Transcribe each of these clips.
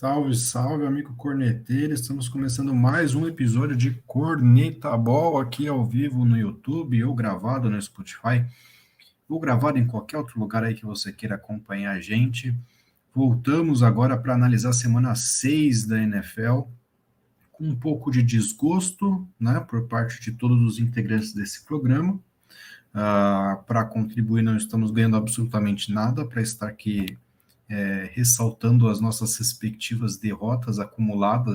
Salve, salve, amigo corneteiro. Estamos começando mais um episódio de Corneta Ball aqui ao vivo no YouTube ou gravado no Spotify, ou gravado em qualquer outro lugar aí que você queira acompanhar a gente. Voltamos agora para analisar a semana 6 da NFL, com um pouco de desgosto, né, por parte de todos os integrantes desse programa. Uh, para contribuir, não estamos ganhando absolutamente nada para estar aqui é, ressaltando as nossas respectivas derrotas acumuladas.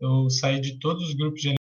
Eu saí de todos os grupos de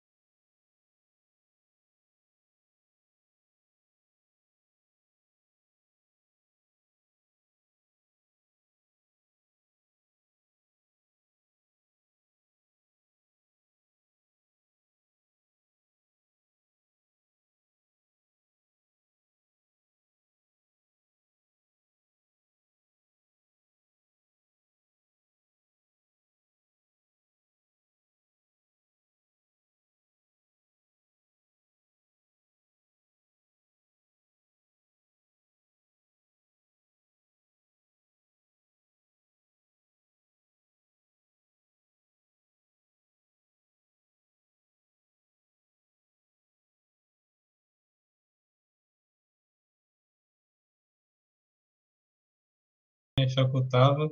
facultava,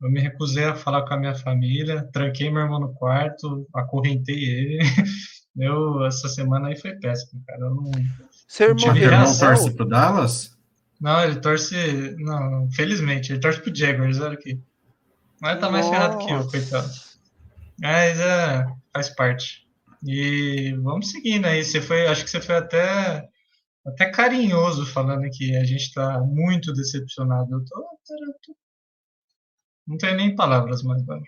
eu me recusei a falar com a minha família, tranquei meu irmão no quarto, acorrentei ele. Eu, essa semana aí foi péssimo, cara. Eu não, Seu irmão, irmão torce pro Dallas? Não, ele torce. Não, felizmente, ele torce pro Jaguars, olha aqui. Mas tá mais Nossa. ferrado que eu, coitado. Mas é, faz parte. E vamos seguindo aí. Você foi, acho que você foi até até carinhoso falando que a gente está muito decepcionado. Eu tô, eu tô, não tenho nem palavras mais, velho.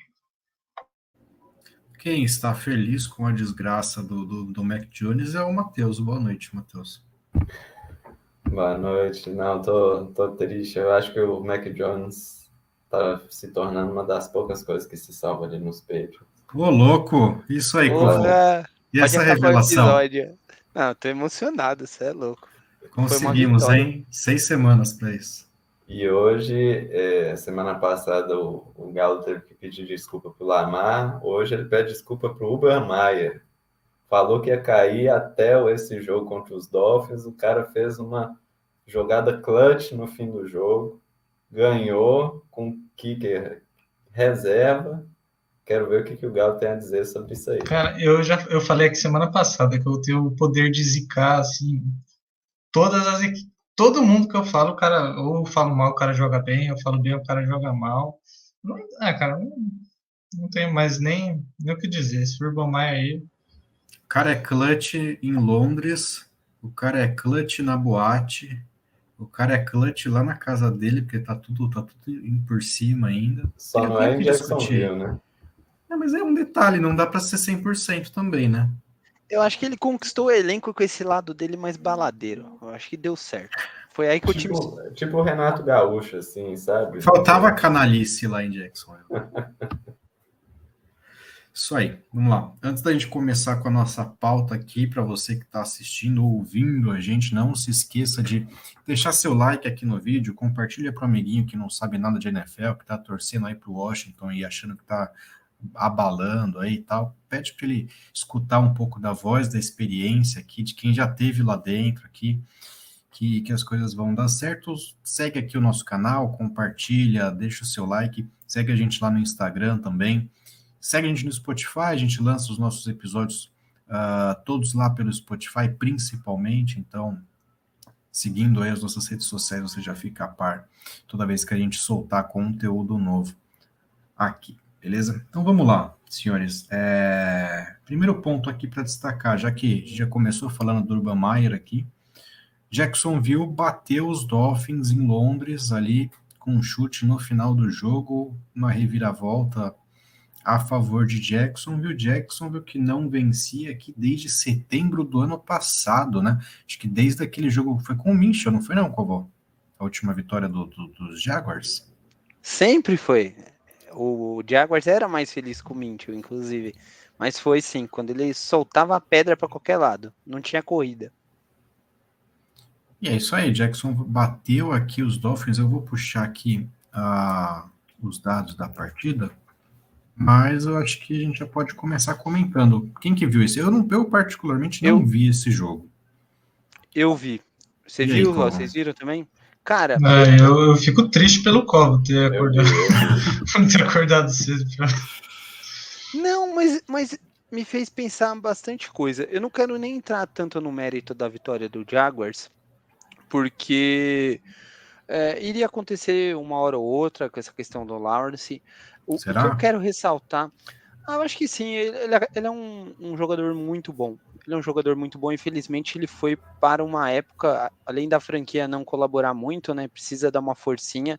Quem está feliz com a desgraça do, do, do Mac Jones é o Matheus. Boa noite, Matheus. Boa noite. Não, tô, tô triste. Eu acho que o Mac Jones tá se tornando uma das poucas coisas que se salva ali nos peitos. Ô, louco! Isso aí, Porra, E essa revelação? Não, tô emocionado, você é louco. Conseguimos, hein? Seis semanas para isso. E hoje, é, semana passada, o, o Galo teve que pedir desculpa para o Lamar. Hoje ele pede desculpa para o Uber Mayer. Falou que ia cair até esse jogo contra os Dolphins. O cara fez uma jogada clutch no fim do jogo. Ganhou com kicker reserva. Quero ver o que, que o Galo tem a dizer sobre isso aí. Cara, eu já eu falei aqui semana passada que eu tenho o poder de zicar assim, todas as todo mundo que eu falo, o cara, ou eu falo mal, o cara joga bem, eu falo bem, o cara joga mal. Não, é, cara, não, não tenho mais nem, nem o que dizer. Esse Urban Meyer aí. O cara é clutch em Londres, o cara é clutch na boate, o cara é clutch lá na casa dele, porque tá tudo, tá tudo por cima ainda. Só não é em Jacksonville, né? É, mas é um detalhe, não dá para ser 100% também, né? Eu acho que ele conquistou o elenco com esse lado dele mais baladeiro. Eu acho que deu certo. Foi aí que o time. Tipo, tipo o Renato Gaúcho, assim, sabe? Faltava canalice lá em Jackson. Isso aí, vamos lá. Antes da gente começar com a nossa pauta aqui, para você que está assistindo ou ouvindo a gente, não se esqueça de deixar seu like aqui no vídeo, compartilha para o amiguinho que não sabe nada de NFL, que está torcendo aí para o Washington e achando que está abalando aí e tal, pede para ele escutar um pouco da voz, da experiência aqui, de quem já teve lá dentro aqui, que, que as coisas vão dar certo. Segue aqui o nosso canal, compartilha, deixa o seu like, segue a gente lá no Instagram também, segue a gente no Spotify, a gente lança os nossos episódios uh, todos lá pelo Spotify, principalmente, então seguindo aí as nossas redes sociais, você já fica a par toda vez que a gente soltar conteúdo novo aqui. Beleza? Então vamos lá, senhores. É... Primeiro ponto aqui para destacar, já que já começou falando do Urban Meyer aqui, Jacksonville bateu os Dolphins em Londres ali com um chute no final do jogo, uma reviravolta a favor de Jacksonville. Jacksonville que não vencia aqui desde setembro do ano passado, né? Acho que desde aquele jogo foi com o Minchel, não foi não, Covó? A última vitória do, do, dos Jaguars? Sempre foi. O Jaguars era mais feliz com o Minchel, inclusive. Mas foi sim, quando ele soltava a pedra para qualquer lado. Não tinha corrida. E é isso aí, Jackson bateu aqui os Dolphins. Eu vou puxar aqui uh, os dados da partida. Mas eu acho que a gente já pode começar comentando. Quem que viu isso? Eu, não, eu particularmente não eu, vi esse jogo. Eu vi. Você e viu? Aí, Vocês viram também? Cara. É, eu, eu, fico triste pelo Cobo ter acordado. ter acordado cedo. Não, mas, mas me fez pensar bastante coisa. Eu não quero nem entrar tanto no mérito da vitória do Jaguars, porque é, iria acontecer uma hora ou outra com essa questão do Lawrence. O, o que eu quero ressaltar, ah, eu acho que sim, ele, é, ele é um, um, jogador muito bom. Ele é um jogador muito bom. Infelizmente, ele foi para uma época, além da franquia não colaborar muito, né? Precisa dar uma forcinha.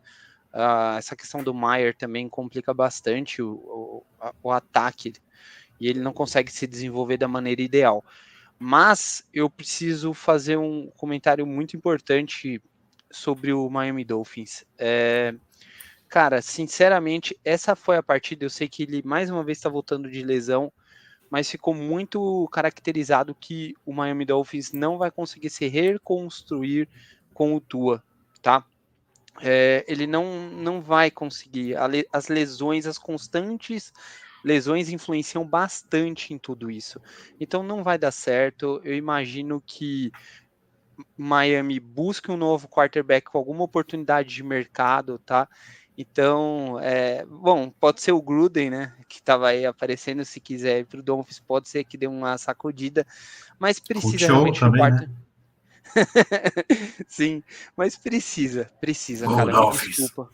Uh, essa questão do Maier também complica bastante o, o, o ataque e ele não consegue se desenvolver da maneira ideal. Mas eu preciso fazer um comentário muito importante sobre o Miami Dolphins. É, cara, sinceramente, essa foi a partida. Eu sei que ele mais uma vez está voltando de lesão, mas ficou muito caracterizado que o Miami Dolphins não vai conseguir se reconstruir com o Tua, tá? É, ele não, não vai conseguir. As lesões, as constantes lesões influenciam bastante em tudo isso. Então não vai dar certo. Eu imagino que Miami busque um novo quarterback com alguma oportunidade de mercado, tá? Então, é, bom, pode ser o Gruden, né? Que estava aí aparecendo. Se quiser ir para o Dolphins, pode ser que dê uma sacudida, mas precisa realmente também, quarto... né? Sim, mas precisa, precisa, oh, cara. Desculpa.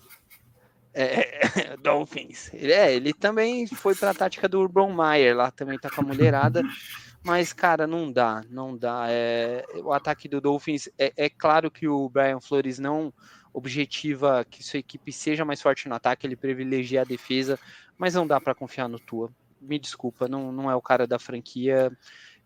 É, Dolphins. Ele, é, ele também foi para a tática do Urban Meyer, lá também tá com a mulherada. Mas, cara, não dá, não dá. É, o ataque do Dolphins, é, é, claro que o Brian Flores não objetiva que sua equipe seja mais forte no ataque, ele privilegia a defesa, mas não dá para confiar no Tua. Me desculpa, não, não é o cara da franquia.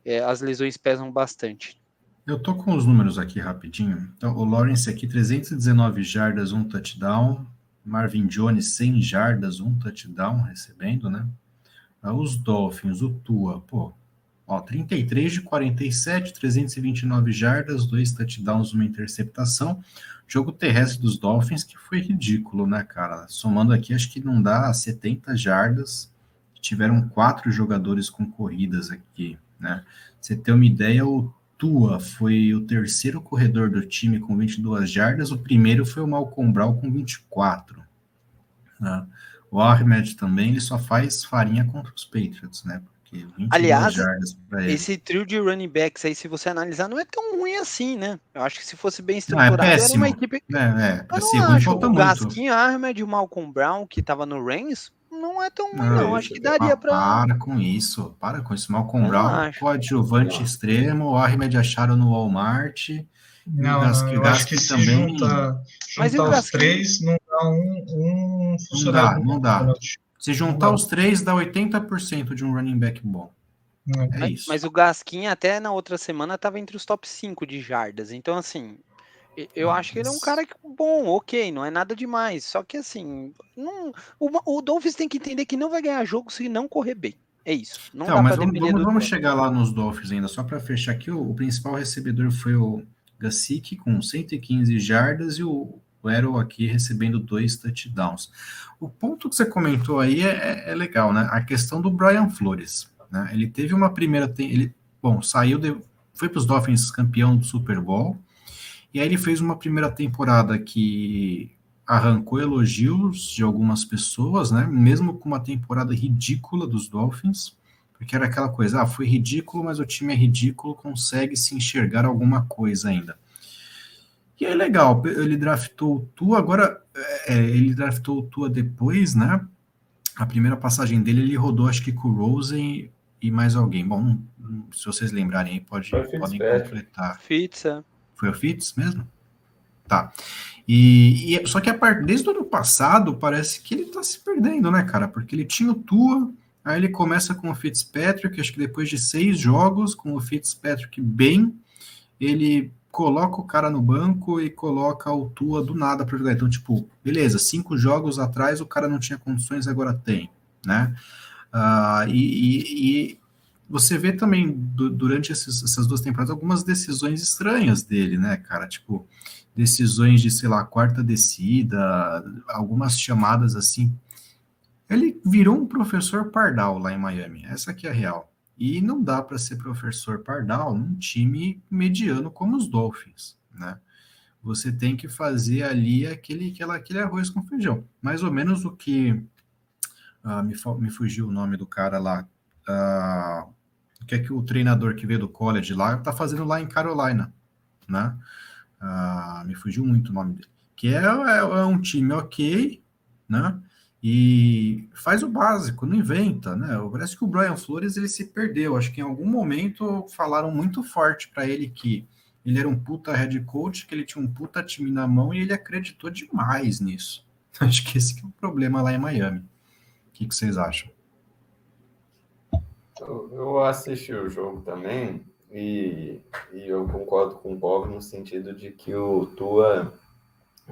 É, as lesões pesam bastante. Eu tô com os números aqui rapidinho. Então, o Lawrence aqui, 319 jardas, um touchdown. Marvin Jones, 100 jardas, um touchdown recebendo, né? Os Dolphins, o Tua, pô, Ó, 33 de 47, 329 jardas, dois touchdowns, uma interceptação. Jogo terrestre dos Dolphins que foi ridículo, né, cara? Somando aqui, acho que não dá 70 jardas. Tiveram quatro jogadores com corridas aqui, né? Você ter uma ideia, o Tua foi o terceiro corredor do time com 22 jardas, o primeiro foi o Malcolm Brown com 24. Né? O Ahmed também, ele só faz farinha contra os Patriots, né? Aliás, esse trio de running backs aí, se você analisar, não é tão ruim assim, né? Eu acho que se fosse bem estruturado, não, é era uma equipe. É, é, não acho. O Gaskin Ahmed e o Malcolm Brown, que tava no Rams, não é tão ruim, não. Acho que daria para. Para com isso, para com isso. Malcolm Brown, coadjuvante extremo, o Ahmed acharam no Walmart. Não, não eu acho que se também... junta, Mas os três, não dá um, um funcionário. Não dá, não dá. Se juntar os três, dá 80% de um running back bom. É, mas, isso. Mas o Gaskin até na outra semana estava entre os top 5 de jardas. Então, assim, eu Nossa. acho que ele é um cara bom, ok, não é nada demais. Só que, assim, não, o, o Dolphins tem que entender que não vai ganhar jogo se não correr bem. É isso. Não então, mas vamos, vamos, vamos chegar lá nos Dolphins ainda. Só para fechar aqui, o, o, principal recebedor foi o Gassic com 115 jardas e o o Arrow aqui recebendo dois touchdowns. O ponto que você comentou aí é, é, é legal, né? A questão do Brian Flores. Né? Ele teve uma primeira. Ele, bom, saiu, de, foi para os Dolphins campeão do Super Bowl, e aí ele fez uma primeira temporada que arrancou elogios de algumas pessoas, né? Mesmo com uma temporada ridícula dos Dolphins, porque era aquela coisa, ah, foi ridículo, mas o time é ridículo, consegue se enxergar alguma coisa ainda. E é legal, ele draftou o Tua, agora é, ele draftou o Tua depois, né? A primeira passagem dele, ele rodou acho que com o Rosen e mais alguém. Bom, se vocês lembrarem aí, pode, podem completar. Fitz, é. Foi o Fitz mesmo? Tá. E, e, só que a part... desde o ano passado parece que ele tá se perdendo, né, cara? Porque ele tinha o Tua, aí ele começa com o Fitzpatrick, acho que depois de seis jogos, com o Fitzpatrick bem, ele coloca o cara no banco e coloca o Tua do nada para jogar. Então, tipo, beleza, cinco jogos atrás o cara não tinha condições, agora tem, né? Uh, e, e, e, você vê também do, durante esses, essas duas temporadas algumas decisões estranhas dele, né, cara? Tipo, decisões de, sei lá, quarta descida, algumas chamadas assim. Ele virou um professor pardal lá em Miami. Essa aqui é a real. E não dá para ser professor pardal num time mediano como os Dolphins, né? Você tem que fazer ali aquele, aquela, aquele arroz com feijão. Mais ou menos o que. Ah, me, me fugiu o nome do cara lá. Ah, o que é que o treinador que veio do college lá está fazendo lá em Carolina, né? Ah, me fugiu muito o nome dele. Que é, é, é, um time ok, né? E faz o básico, não inventa, né? Parece que o Brian Flores ele se perdeu. Acho que em algum momento falaram muito forte para ele que ele era um puta head coach, que ele tinha um puta time na mão e ele acreditou demais nisso. Acho que esse que é o problema lá em Miami. O que, que vocês acham? Eu assisti o jogo também e, e eu concordo com o Bob no sentido de que o Tua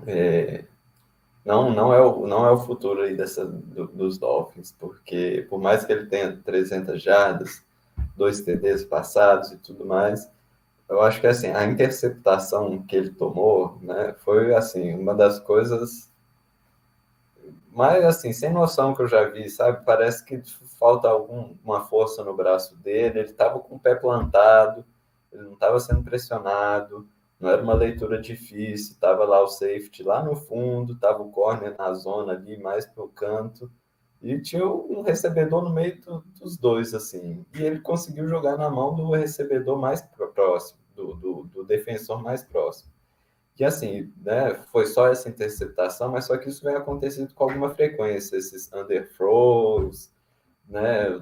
é, não, não, é o, não é o futuro aí dessa, do, dos Dolphins, porque por mais que ele tenha 300 jardas, dois TDs passados e tudo mais, eu acho que assim, a interceptação que ele tomou né, foi assim uma das coisas mas, assim, sem noção que eu já vi, sabe? Parece que falta alguma força no braço dele. Ele estava com o pé plantado, ele não estava sendo pressionado, não era uma leitura difícil. Estava lá o safety lá no fundo, estava o corner na zona ali, mais para o canto. E tinha um recebedor no meio do, dos dois, assim. E ele conseguiu jogar na mão do recebedor mais próximo, do, do, do defensor mais próximo que assim, né, foi só essa interceptação, mas só que isso vem acontecendo com alguma frequência, esses underthrows, né,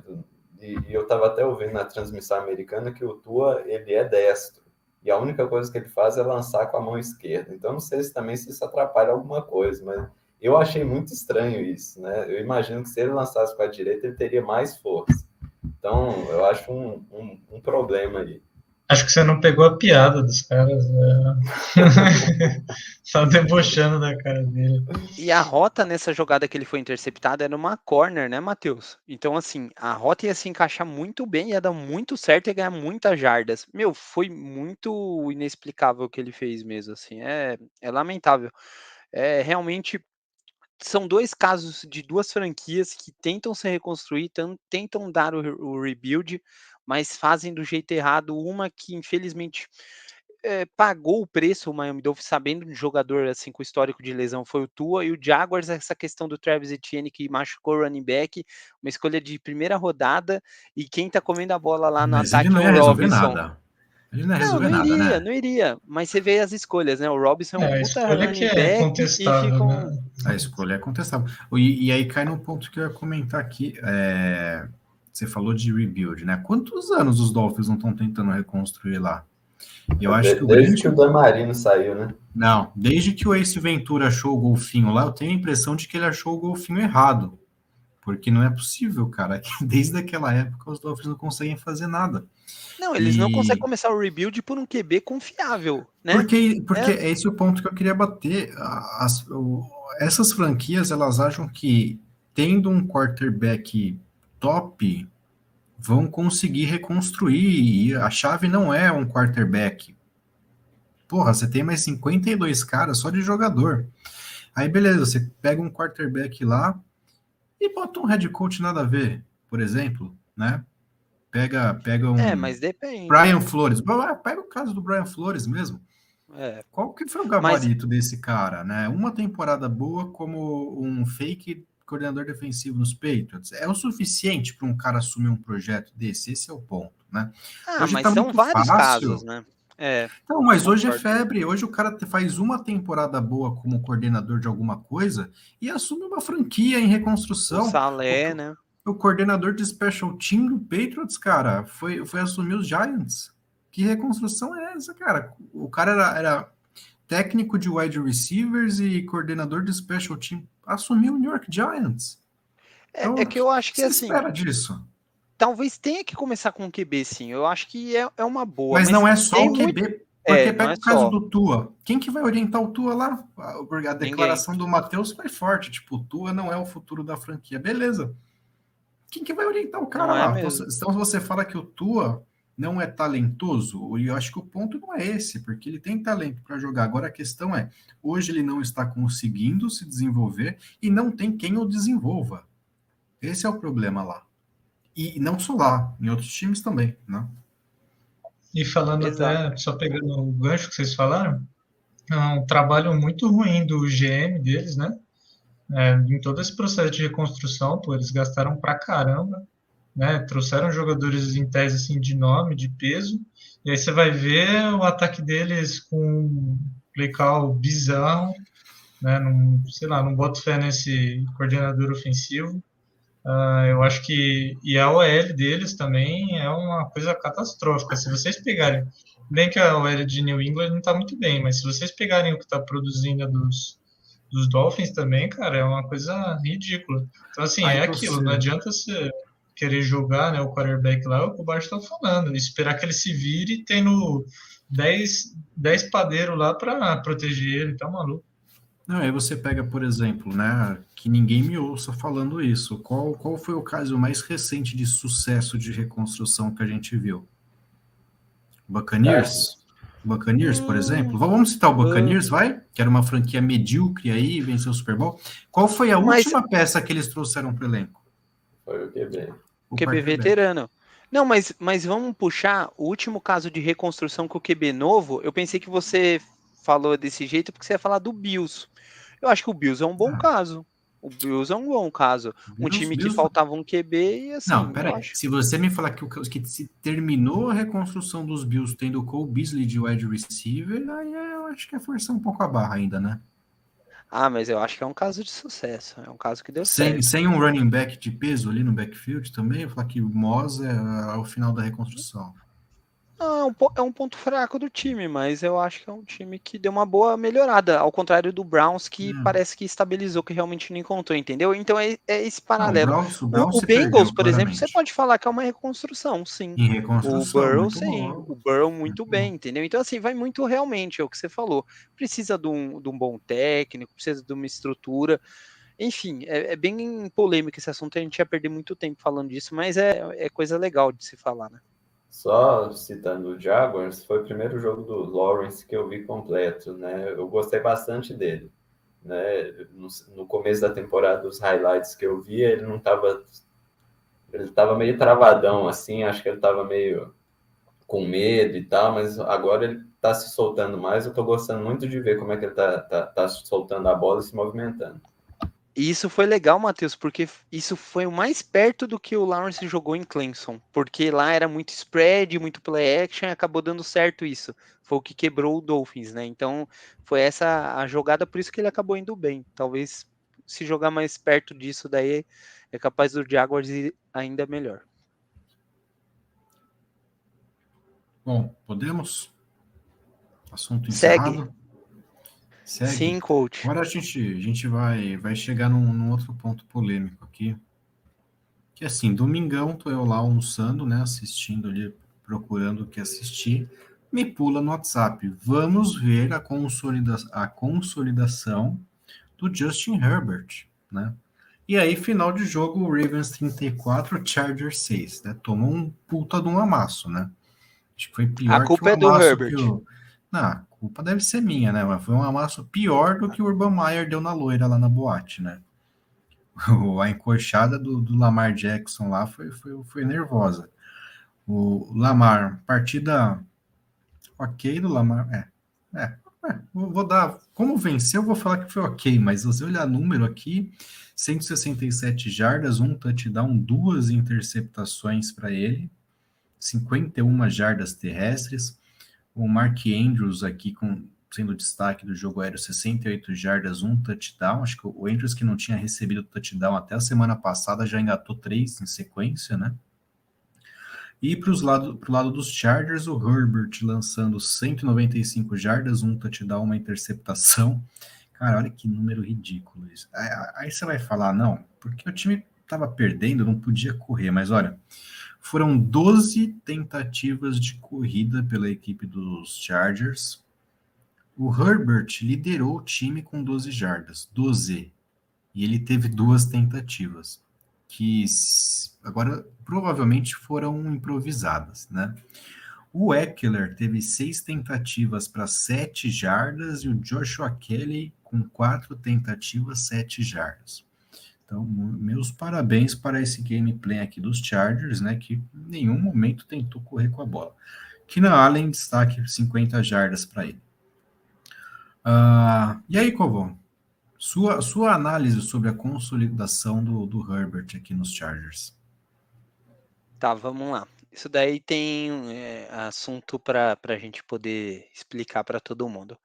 e, e eu estava até ouvindo na transmissão americana que o Tua, ele é destro, e a única coisa que ele faz é lançar com a mão esquerda, então não sei se também se isso atrapalha alguma coisa, mas eu achei muito estranho isso, né, eu imagino que se ele lançasse com a direita, ele teria mais força, então eu acho um, um, um problema aí. Acho que você não pegou a piada dos caras. Né? Só debochando da cara dele. E a rota nessa jogada que ele foi interceptado era uma corner, né, Matheus? Então, assim, a rota ia se encaixar muito bem, ia dar muito certo e ganhar muitas jardas. Meu, foi muito inexplicável o que ele fez mesmo, assim. É, é lamentável. É realmente são dois casos de duas franquias que tentam se reconstruir, tentam dar o rebuild, mas fazem do jeito errado. Uma que, infelizmente, é, pagou o preço o Miami Dolphins, sabendo de jogador assim com histórico de lesão, foi o Tua, e o Jaguars, essa questão do Travis Etienne que machucou o running back, uma escolha de primeira rodada, e quem tá comendo a bola lá no mas ataque é o Robinson. Nada. Ele não, não, não nada, iria, né? não iria. Mas você vê as escolhas, né? O Robinson é um é, puta running é back e ficam... Né? A escolha é contestável. E, e, aí cai no ponto que eu ia comentar aqui. É você falou de rebuild, né? Quantos anos os Dolphins não estão tentando reconstruir lá? Eu acho que o desde grande... que o Damarino saiu, né? Não, desde que o Ace Ventura achou o golfinho lá, eu tenho a impressão de que ele achou o golfinho errado. Porque não é possível, cara. Desde aquela época os Dolphins não conseguem fazer nada. Não, eles e... não conseguem começar o rebuild por um QB confiável, né? Porque, porque é. esse é o ponto que eu queria bater. As, o, essas franquias, elas acham que tendo um quarterback top vão conseguir reconstruir. E a chave não é um quarterback. Porra, você tem mais 52 caras só de jogador. Aí, beleza, você pega um quarterback lá e bota um head coach nada a ver, por exemplo, né? Pega, pega um. É, mas depende. Brian Flores. Pega o caso do Brian Flores mesmo. É. Qual que foi o gabarito mas... desse cara, né? Uma temporada boa como um fake coordenador defensivo nos Patriots é o suficiente para um cara assumir um projeto desse? Esse é o ponto, né? Ah, hoje mas tá são vários fácil. casos, né? É, não, mas hoje é febre. Hoje o cara faz uma temporada boa como coordenador de alguma coisa e assume uma franquia em reconstrução. O Salé, o, né? O coordenador de special team do Patriots, cara, foi, foi assumir os Giants. Que reconstrução é essa, cara? O cara era, era técnico de wide receivers e coordenador de special team assumiu o New York Giants. É, então, é que eu acho que assim. espera disso? Talvez tenha que começar com o QB, sim. Eu acho que é, é uma boa. Mas, mas não é só o QB. Muito... Porque é, pega é o caso só. do Tua. Quem que vai orientar o Tua lá? A declaração Ninguém. do Matheus foi forte. Tipo, o Tua não é o futuro da franquia. Beleza. Quem que vai orientar o cara não é lá? É então, você fala que o Tua não é talentoso, e eu acho que o ponto não é esse, porque ele tem talento para jogar. Agora a questão é, hoje ele não está conseguindo se desenvolver e não tem quem o desenvolva. Esse é o problema lá. E não só lá, em outros times também, né? E falando Exato. até, só pegando o gancho que vocês falaram, é um trabalho muito ruim do GM deles, né? É, em todo esse processo de reconstrução, pô, eles gastaram pra caramba, né? Trouxeram jogadores em tese assim de nome, de peso, e aí você vai ver o ataque deles com um play call bizarro, né? Não, sei lá, não boto fé nesse coordenador ofensivo. Uh, eu acho que e a OL deles também é uma coisa catastrófica. Se vocês pegarem, bem que a OL de New England não está muito bem, mas se vocês pegarem o que está produzindo dos, dos Dolphins também, cara, é uma coisa ridícula. Então, assim, Ai, é aquilo, não adianta você querer jogar né, o quarterback lá, é o que o Bart está falando, esperar que ele se vire tendo 10, 10 padeiros lá para proteger ele, tá maluco. Não, aí você pega, por exemplo, né, que ninguém me ouça falando isso. Qual, qual foi o caso mais recente de sucesso de reconstrução que a gente viu? Buccaneers? É. Buccaneers, por hum, exemplo. Vamos citar o Buccaneers, vai? Que era uma franquia medíocre aí, venceu o Super Bowl. Qual foi a Mas... última peça que eles trouxeram para o elenco? Foi o QB. O QB veterano. Não, mas, mas vamos puxar o último caso de reconstrução com o QB novo. Eu pensei que você falou desse jeito porque você ia falar do Bills. Eu acho que o Bills é um bom ah. caso. O Bills é um bom caso. Bills, um time Bills... que faltava um QB e assim. Não, peraí. Se você me falar que, o, que se terminou a reconstrução dos Bills tendo o Cole Beasley de wide receiver, aí eu acho que é forçar um pouco a barra ainda, né? Ah, mas eu acho que é um caso de sucesso. É um caso que deu sem, certo. Sem um running back de peso ali no backfield também, eu falar que o Moz é, é o final da reconstrução. Não, é um, é um ponto fraco do time, mas eu acho que é um time que deu uma boa melhorada, ao contrário do Browns, que hum. parece que estabilizou, que realmente não encontrou, entendeu? Então é, é esse paralelo. Não, o, Browns, o, Browns o, Bengals, perdeu, por exemplo, você pode falar que é uma reconstrução, sim. Em reconstrução, o Burrow, sim. Bom. O Burrow, muito bem, entendeu? Então, assim, vai muito realmente, é o que você falou. Precisa de um, de um bom técnico, precisa de uma estrutura. Enfim, é, é, bem polêmico esse assunto, a gente ia perder muito tempo falando disso, mas é, é coisa legal de se falar, né? Só citando o Jaguars, foi o primeiro jogo do Lawrence que eu vi completo, né? Eu gostei bastante dele, né? No, no começo da temporada, os highlights que eu vi, ele não estava ele estava meio travadão assim, acho que ele estava meio com medo e tal, mas agora ele está se soltando mais. Eu estou gostando muito de ver como é que ele está tá, tá soltando a bola e se movimentando. E isso foi legal, Matheus, porque isso foi o mais perto do que o Lawrence jogou em Clemson, porque lá era muito spread, muito play action, e acabou dando certo isso. Foi o que quebrou o Dolphins, né? Então, foi essa a jogada, por isso que ele acabou indo bem. Talvez se jogar mais perto disso daí, é capaz do Jaguars ir ainda melhor. Bom, podemos? Assunto encerrado. Segue. Segue. Sim, coach. Agora a gente, a gente vai, vai chegar num, num, outro ponto polêmico aqui. Que assim, domingão, tô eu lá almoçando, né? Assistindo ali, procurando o que assistir. Me pula no WhatsApp. Vamos ver a, consolida a consolidação do Justin Herbert, né? E aí, final de jogo, Ravens 34, Chargers 6, né? Tomou um puta de um amasso, né? Acho que foi pior a culpa é do Herbert. O... Não, culpa deve ser minha, né? Mas foi um amasso pior do que o Urban Meyer deu na loira lá na boate, né? a encoxada do, do, Lamar Jackson lá foi, foi, foi nervosa. O Lamar, partida ok do Lamar. É, é, é, vou dar. Como venceu, vou falar que foi ok, mas você olhar número aqui: 167 jardas, um touchdown, duas interceptações para ele, 51 jardas terrestres o Mark Andrews aqui com sendo destaque do jogo aéreo, 68 jardas, um touchdown. Acho que o Andrews que não tinha recebido touchdown até a semana passada já engatou três em sequência, né? E para o lado, lado dos Chargers, o Herbert lançando 195 jardas, um touchdown, uma interceptação. Cara, olha que número ridículo isso. Aí, aí você vai falar, não, porque o time estava perdendo, não podia correr, mas olha, foram 12 tentativas de corrida pela equipe dos Chargers. O Herbert liderou o time com 12 jardas, 12. E ele teve duas tentativas, que agora provavelmente foram improvisadas, né? O Eckler teve seis tentativas para sete jardas e o Joshua Kelly com quatro tentativas, sete jardas. Então, meus parabéns para esse gameplay aqui dos Chargers, né? Que em nenhum momento tentou correr com a bola. Keenan Allen, destaque 50 jardas para ele. Uh, e aí, Covão? Sua, sua análise sobre a consolidação do, do Herbert aqui nos Chargers. Tá, vamos lá. Isso daí tem é, assunto para a gente poder explicar para todo mundo.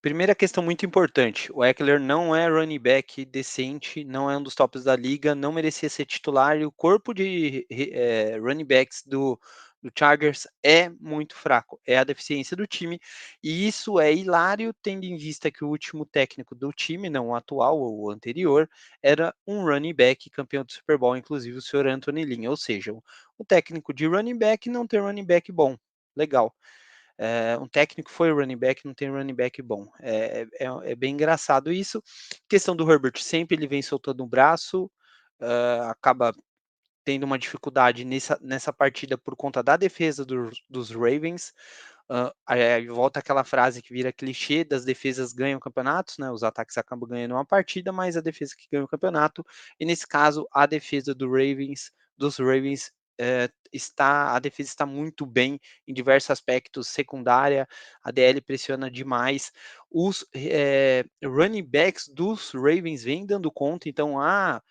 Primeira questão muito importante: o Eckler não é running back decente, não é um dos tops da liga, não merecia ser titular e o corpo de é, running backs do, do Chargers é muito fraco, é a deficiência do time, e isso é hilário, tendo em vista que o último técnico do time, não o atual ou o anterior, era um running back campeão do Super Bowl, inclusive o senhor Anthony Lynn, ou seja, o técnico de running back não tem running back bom, legal. É, um técnico foi running back, não tem running back bom. É, é, é, bem engraçado isso. Questão do Herbert, sempre ele vem soltando o braço, uh, acaba tendo uma dificuldade nessa, nessa partida por conta da defesa do, dos Ravens. Uh, aí volta aquela frase que vira clichê das defesas ganham campeonatos, né? Os ataques acabam ganhando uma partida, mas a defesa que ganha o campeonato. E nesse caso, a defesa do Ravens, dos Ravens é, está a defesa está muito bem em diversos aspectos, secundária, a DL pressiona demais, os é, running backs dos Ravens vêm dando conta, então ah,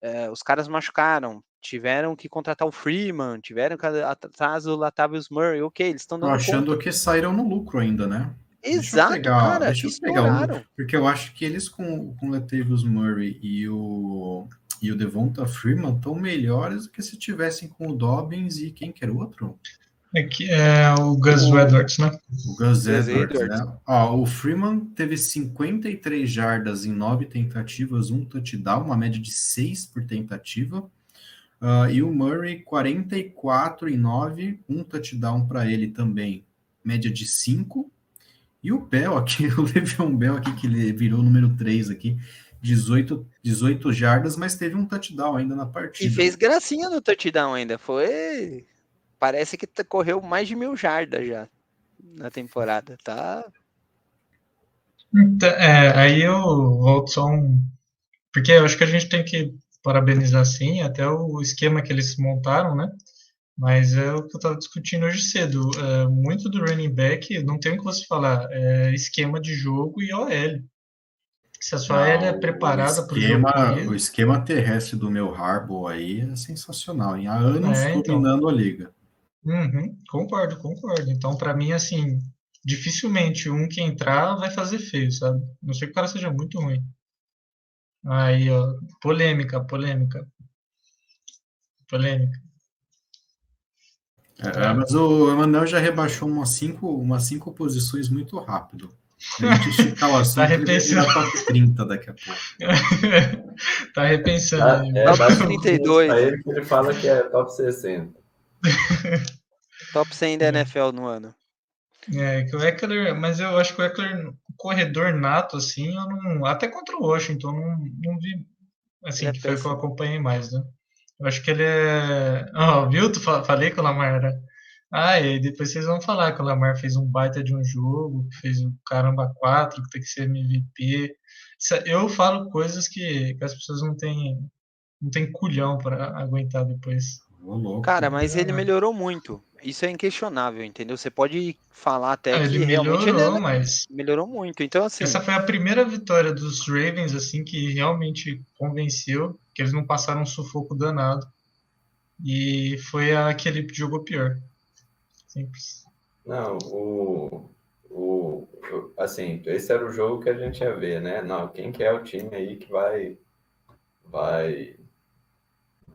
é, os caras machucaram, tiveram que contratar o Freeman, tiveram que atrás o Latavius Murray, ok, eles estão dando achando conta. que saíram no lucro ainda, né? Exato, deixa pegar, cara, deixa eu pegar um, porque eu acho que eles com, com o Latavius Murray e o e o Devonta Freeman estão melhores do que se tivessem com o Dobbins e quem que era o outro? É, que é o Gus o, Edwards, né? O Gus Edwards, né? Ó, o Freeman teve 53 jardas em 9 tentativas, um touchdown, uma média de 6 por tentativa. Uh, e o Murray, 44 em 9, um touchdown para ele também, média de 5. E o Bell aqui, o Le'Veon Bell aqui, que ele virou número 3 aqui, 18, 18 jardas, mas teve um touchdown ainda na partida. E fez gracinha no touchdown ainda. Foi. Parece que correu mais de mil jardas já na temporada. Tá. Então, é, aí eu volto só um. Porque eu acho que a gente tem que parabenizar sim, até o esquema que eles montaram, né? Mas é o que eu estava discutindo hoje cedo. É, muito do running back, não tem o que você falar, é esquema de jogo e OL. Se a sua Não, é preparada para o esquema, o esquema terrestre do meu Harbour aí é sensacional. Em há anos é, então. dominando a liga. Uhum, concordo, concordo. Então, para mim, assim, dificilmente um que entrar vai fazer feio, sabe? Não sei que o cara seja muito ruim. Aí, ó, polêmica, polêmica. Polêmica. É, é. Mas o Emanuel já rebaixou umas cinco, umas cinco posições muito rápido. Esticar o assunto, tá repensando. top 30 daqui a pouco. tá repensando. Ah, é, top 32. Pra ele que ele fala que é top 60. top 100 da NFL no ano. É, que o Eckler, mas eu acho que o Eckler, corredor nato, assim, eu não. Até contra o Washington, eu não, não vi. Assim, é que foi que eu acompanhei mais, né? Eu acho que ele é. Ó, oh, viu? Tu falei que o Lamar era ah, e depois vocês vão falar que o Lamar fez um baita de um jogo, que fez um caramba 4, que tem que ser MVP. Eu falo coisas que, que as pessoas não têm, não têm culhão para aguentar depois. Cara, mas ele melhorou muito. Isso é inquestionável, entendeu? Você pode falar até ah, que ele realmente melhorou, ele mas melhorou muito. Então assim, essa foi a primeira vitória dos Ravens assim que realmente convenceu que eles não passaram um sufoco danado. E foi aquele que jogou pior. Simples. Não, o, o, assim, esse era o jogo que a gente ia ver, né? Não, quem que é o time aí que vai vai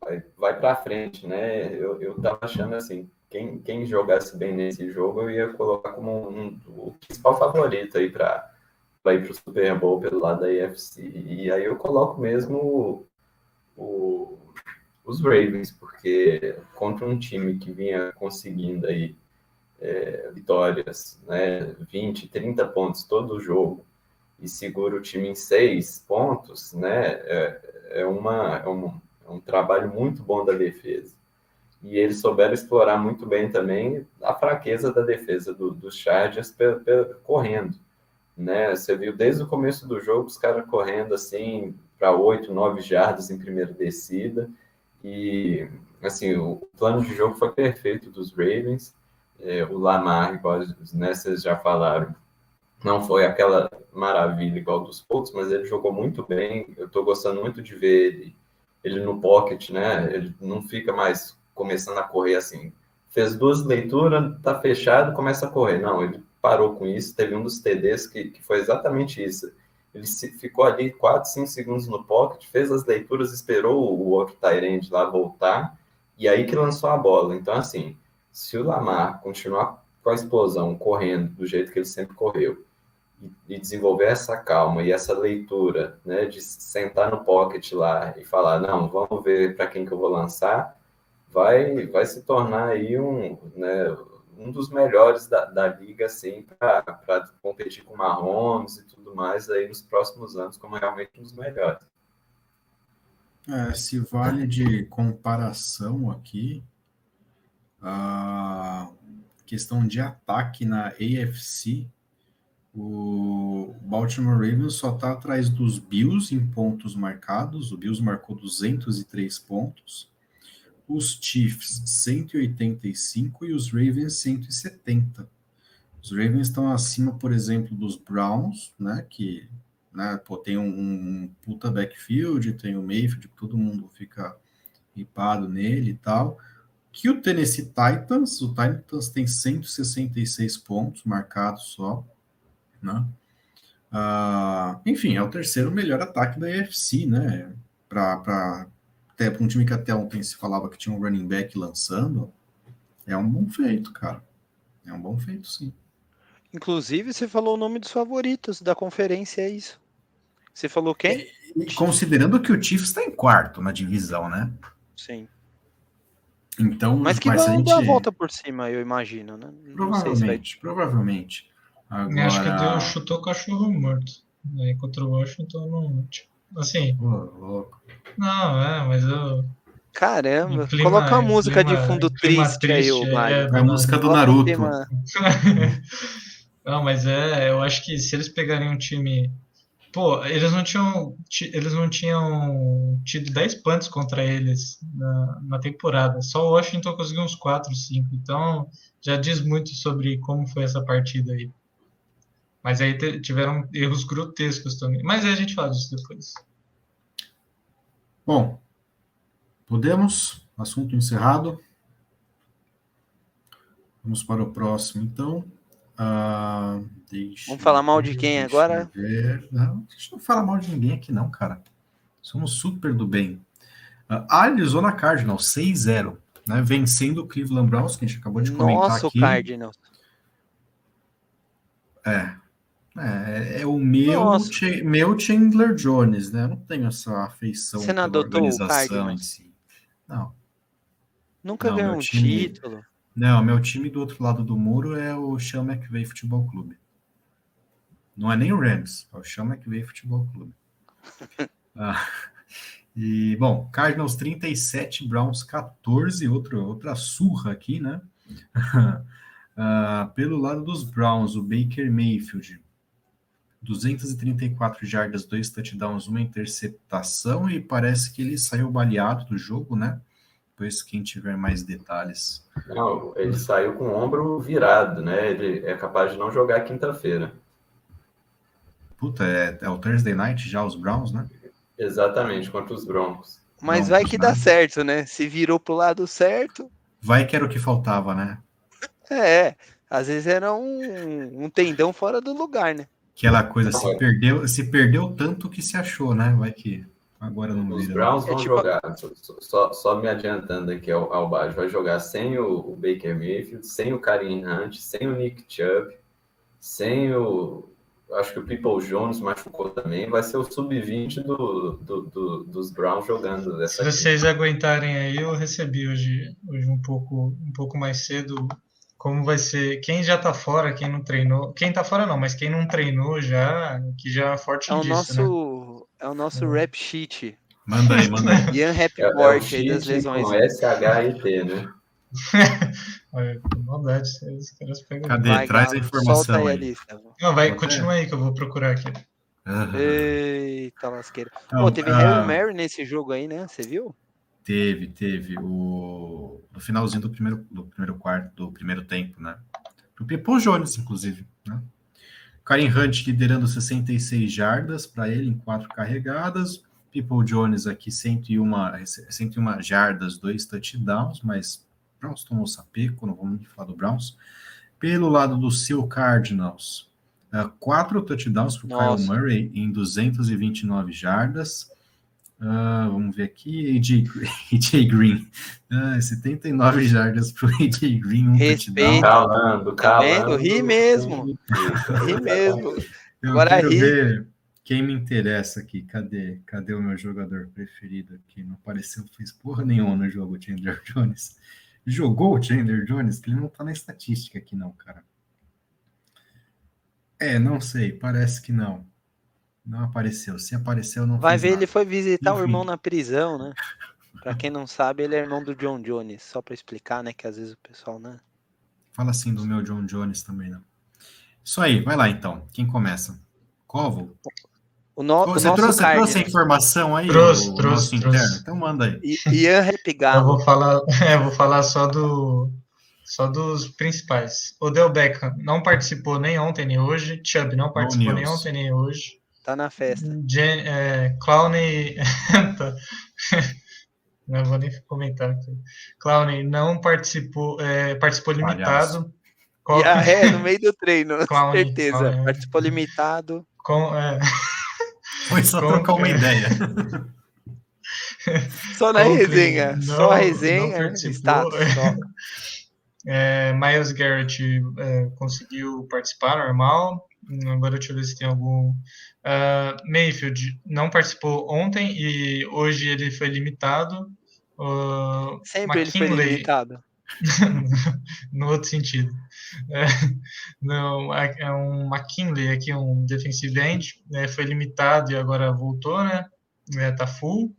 vai, vai para frente, né? Eu, eu tava achando assim, quem, quem jogasse bem nesse jogo eu ia colocar como um, o principal favorito aí para ir para o Super Bowl pelo lado da IFC. E aí eu coloco mesmo o, o, os Ravens, porque contra um time que vinha conseguindo aí é, vitórias, né, 20, 30 pontos todo jogo, e segura o time em seis pontos, né, é, é, uma, é, um, é um trabalho muito bom da defesa. E eles souberam explorar muito bem também a fraqueza da defesa do, dos Chargers correndo. Né? Você viu desde o começo do jogo os caras correndo assim, para 8, 9 jardas em primeira descida. E, assim, o plano de jogo foi perfeito dos Ravens. É, o Lamar, igual né, vocês já falaram, não foi aquela maravilha igual dos Colts, mas ele jogou muito bem. Eu estou gostando muito de ver ele, ele no pocket, né? Ele não fica mais começando a correr assim. Fez duas leituras, tá fechado, começa a correr. Não, ele parou com isso. Teve um dos TDs que, que foi exatamente isso. Ele se, ficou ali 4, 5 segundos no pocket, fez as leituras, esperou o outro lá voltar, e aí que lançou a bola. Então, assim, se o Lamar continuar com a explosão, correndo do jeito que ele sempre correu, e, desenvolver essa calma e essa leitura, né, de sentar no pocket lá e falar, não, vamos ver para quem que eu vou lançar, vai, vai se tornar aí um, né, um dos melhores da, da liga, assim, para competir com Mahomes e tudo mais aí nos próximos anos, como realmente um dos melhores. É, se vale de comparação aqui, a questão de ataque na AFC, o Baltimore Ravens só está atrás dos Bills em pontos marcados. O Bills marcou 203 pontos. Os Chiefs 185 e os Ravens 170. Os Ravens estão acima, por exemplo, dos Browns, né? Que né, pô, tem um, um puta backfield, tem o Mayfield, todo mundo fica ripado nele e tal. Que o Tennessee Titans, o Titans tem 166 pontos marcados só né? Uh, enfim, é o terceiro melhor ataque da AFC, né? Para até para um time que até ontem se falava que tinha um running back lançando, é um bom feito, cara. É um bom feito, sim. Inclusive, você falou o nome dos favoritos da conferência, é isso. Você falou quem? E, considerando que o Chiefs está em quarto na divisão, né? Sim. Então, mas que mas vai gente... dar a volta por cima, eu imagino, né? Provavelmente, se vai... provavelmente. Agora... Acho que deu, chutou o cachorro morto. Aí contra o Washington não. Tipo, assim. louco. Não, é, mas eu. Caramba, clima, coloca uma música clima, de fundo triste, triste aí, o. É, é a música do Naruto. não, mas é, eu acho que se eles pegarem um time. Pô, eles não tinham. Eles não tinham tido 10 punts contra eles na, na temporada. Só o Washington conseguiu uns 4, 5. Então, já diz muito sobre como foi essa partida aí. Mas aí tiveram erros grotescos também. Mas aí a gente fala disso depois. Bom, podemos? Assunto encerrado. Vamos para o próximo, então. Uh, Vamos falar mal de quem agora? Ver. Não, a gente não fala mal de ninguém aqui, não, cara. Somos super do bem. Uh, Arizona Cardinals, 6-0, né? Vencendo o Cleveland Browns, que a gente acabou de comentar Nossa, aqui. Nossa, o Cardinals. É, é, é o meu, meu Chandler Jones, né? Eu não tenho essa afeição Você não adotou organização em si. Não. Nunca ganhou um time, título? Não, meu time do outro lado do muro é o Sean McVay Futebol Clube. Não é nem o Rams, é o Sean McVay Futebol Clube. ah, e, bom, Cardinals 37, Browns 14, outro, outra surra aqui, né? ah, pelo lado dos Browns, o Baker Mayfield 234 jardas, dois touchdowns, uma interceptação e parece que ele saiu baleado do jogo, né? Depois quem tiver mais detalhes. Não, ele saiu com o ombro virado, né? Ele é capaz de não jogar quinta-feira. Puta, é, é, o Thursday Night já os Browns, né? Exatamente, contra os Broncos. Mas vai que dá certo, né? Se virou pro lado certo. Vai que era o que faltava, né? É, às vezes era um, um tendão fora do lugar, né? Aquela coisa, se perdeu, se perdeu tanto que se achou, né? Vai que agora não Os Browns vão é tipo... jogar, só, só me adiantando aqui ao, ao baixo, vai jogar sem o, o Baker Mayfield, sem o Karim Hunt, sem o Nick Chubb, sem o. Acho que o People Jones machucou também. Vai ser o sub-20 do, do, do, dos Browns jogando dessa. Se vocês aguentarem aí, eu recebi hoje, hoje um, pouco, um pouco mais cedo como vai ser, quem já tá fora, quem não treinou, quem tá fora não, mas quem não treinou já, que já é forte é o disso, nosso, né? É o nosso é. rap sheet. Manda aí, manda aí. Ian Rapport é, é aí das lesões. Com S-H-I-T, né? Olha, maldade, os caras pegam. Cadê? Vai, Traz a informação aí. aí. Não, vai, continua aí que eu vou procurar aqui. Eita lasqueira. Então, Pô, teve uh, Harry Mary nesse jogo aí, né? Você viu? Teve, teve. O... No finalzinho do primeiro, do primeiro quarto, do primeiro tempo, né? O Pipo Jones, inclusive, né? Karen Hunt liderando 66 jardas para ele em quatro carregadas. People Jones aqui 101, 101 jardas, dois touchdowns, mas Browns tomou sapeco, não vamos falar do Browns. Pelo lado do seu Cardinals, uh, quatro touchdowns para o Kyle Murray em 229 jardas. Uh, vamos ver aqui, AJ, AJ Green. Uh, 79 jardas para o AJ Green, um Respeito. Calando, tá calando. Ri mesmo. ri mesmo. Eu Agora ri. Ver quem me interessa aqui. Cadê? Cadê o meu jogador preferido aqui? Não apareceu, fez porra nenhuma no jogo, Chandler Jones. Jogou o Chandler Jones? Ele não tá na estatística aqui, não, cara. É, não sei, parece que não. Não apareceu. Se apareceu, não Vai ver, nada. ele foi visitar Enfim. o irmão na prisão, né? Pra quem não sabe, ele é irmão do John Jones. Só pra explicar, né? Que às vezes o pessoal, né? Fala assim do meu John Jones também, não. Isso aí, vai lá então. Quem começa? Covo? O, no, você, o trouxe, card, trouxe a informação aí? Trouxe, o, trouxe, o trouxe. Então manda aí. Ian Repigado. Eu vou falar, é, vou falar só do só dos principais. Odell Beckham não participou nem ontem nem hoje. Chubb não participou nem ontem nem hoje. Tá na festa. É, Clowney. Tá. não vou nem comentar aqui. Clowney não participou, é, participou limitado. Qual... é, no meio do treino, com certeza. Clowney. Participou limitado. Com, é... Foi só com... trocar uma ideia. Só na resenha. Não, só a resenha. Status, só. É, Miles Garrett é, conseguiu participar normal. Agora deixa eu ver se tem algum. Uh, Mayfield não participou ontem e hoje ele foi limitado. Uh, Sempre McKinley, ele foi limitado. no outro sentido. É, não, é um McKinley aqui, um defensive end, né, foi limitado e agora voltou, né? É, tá full.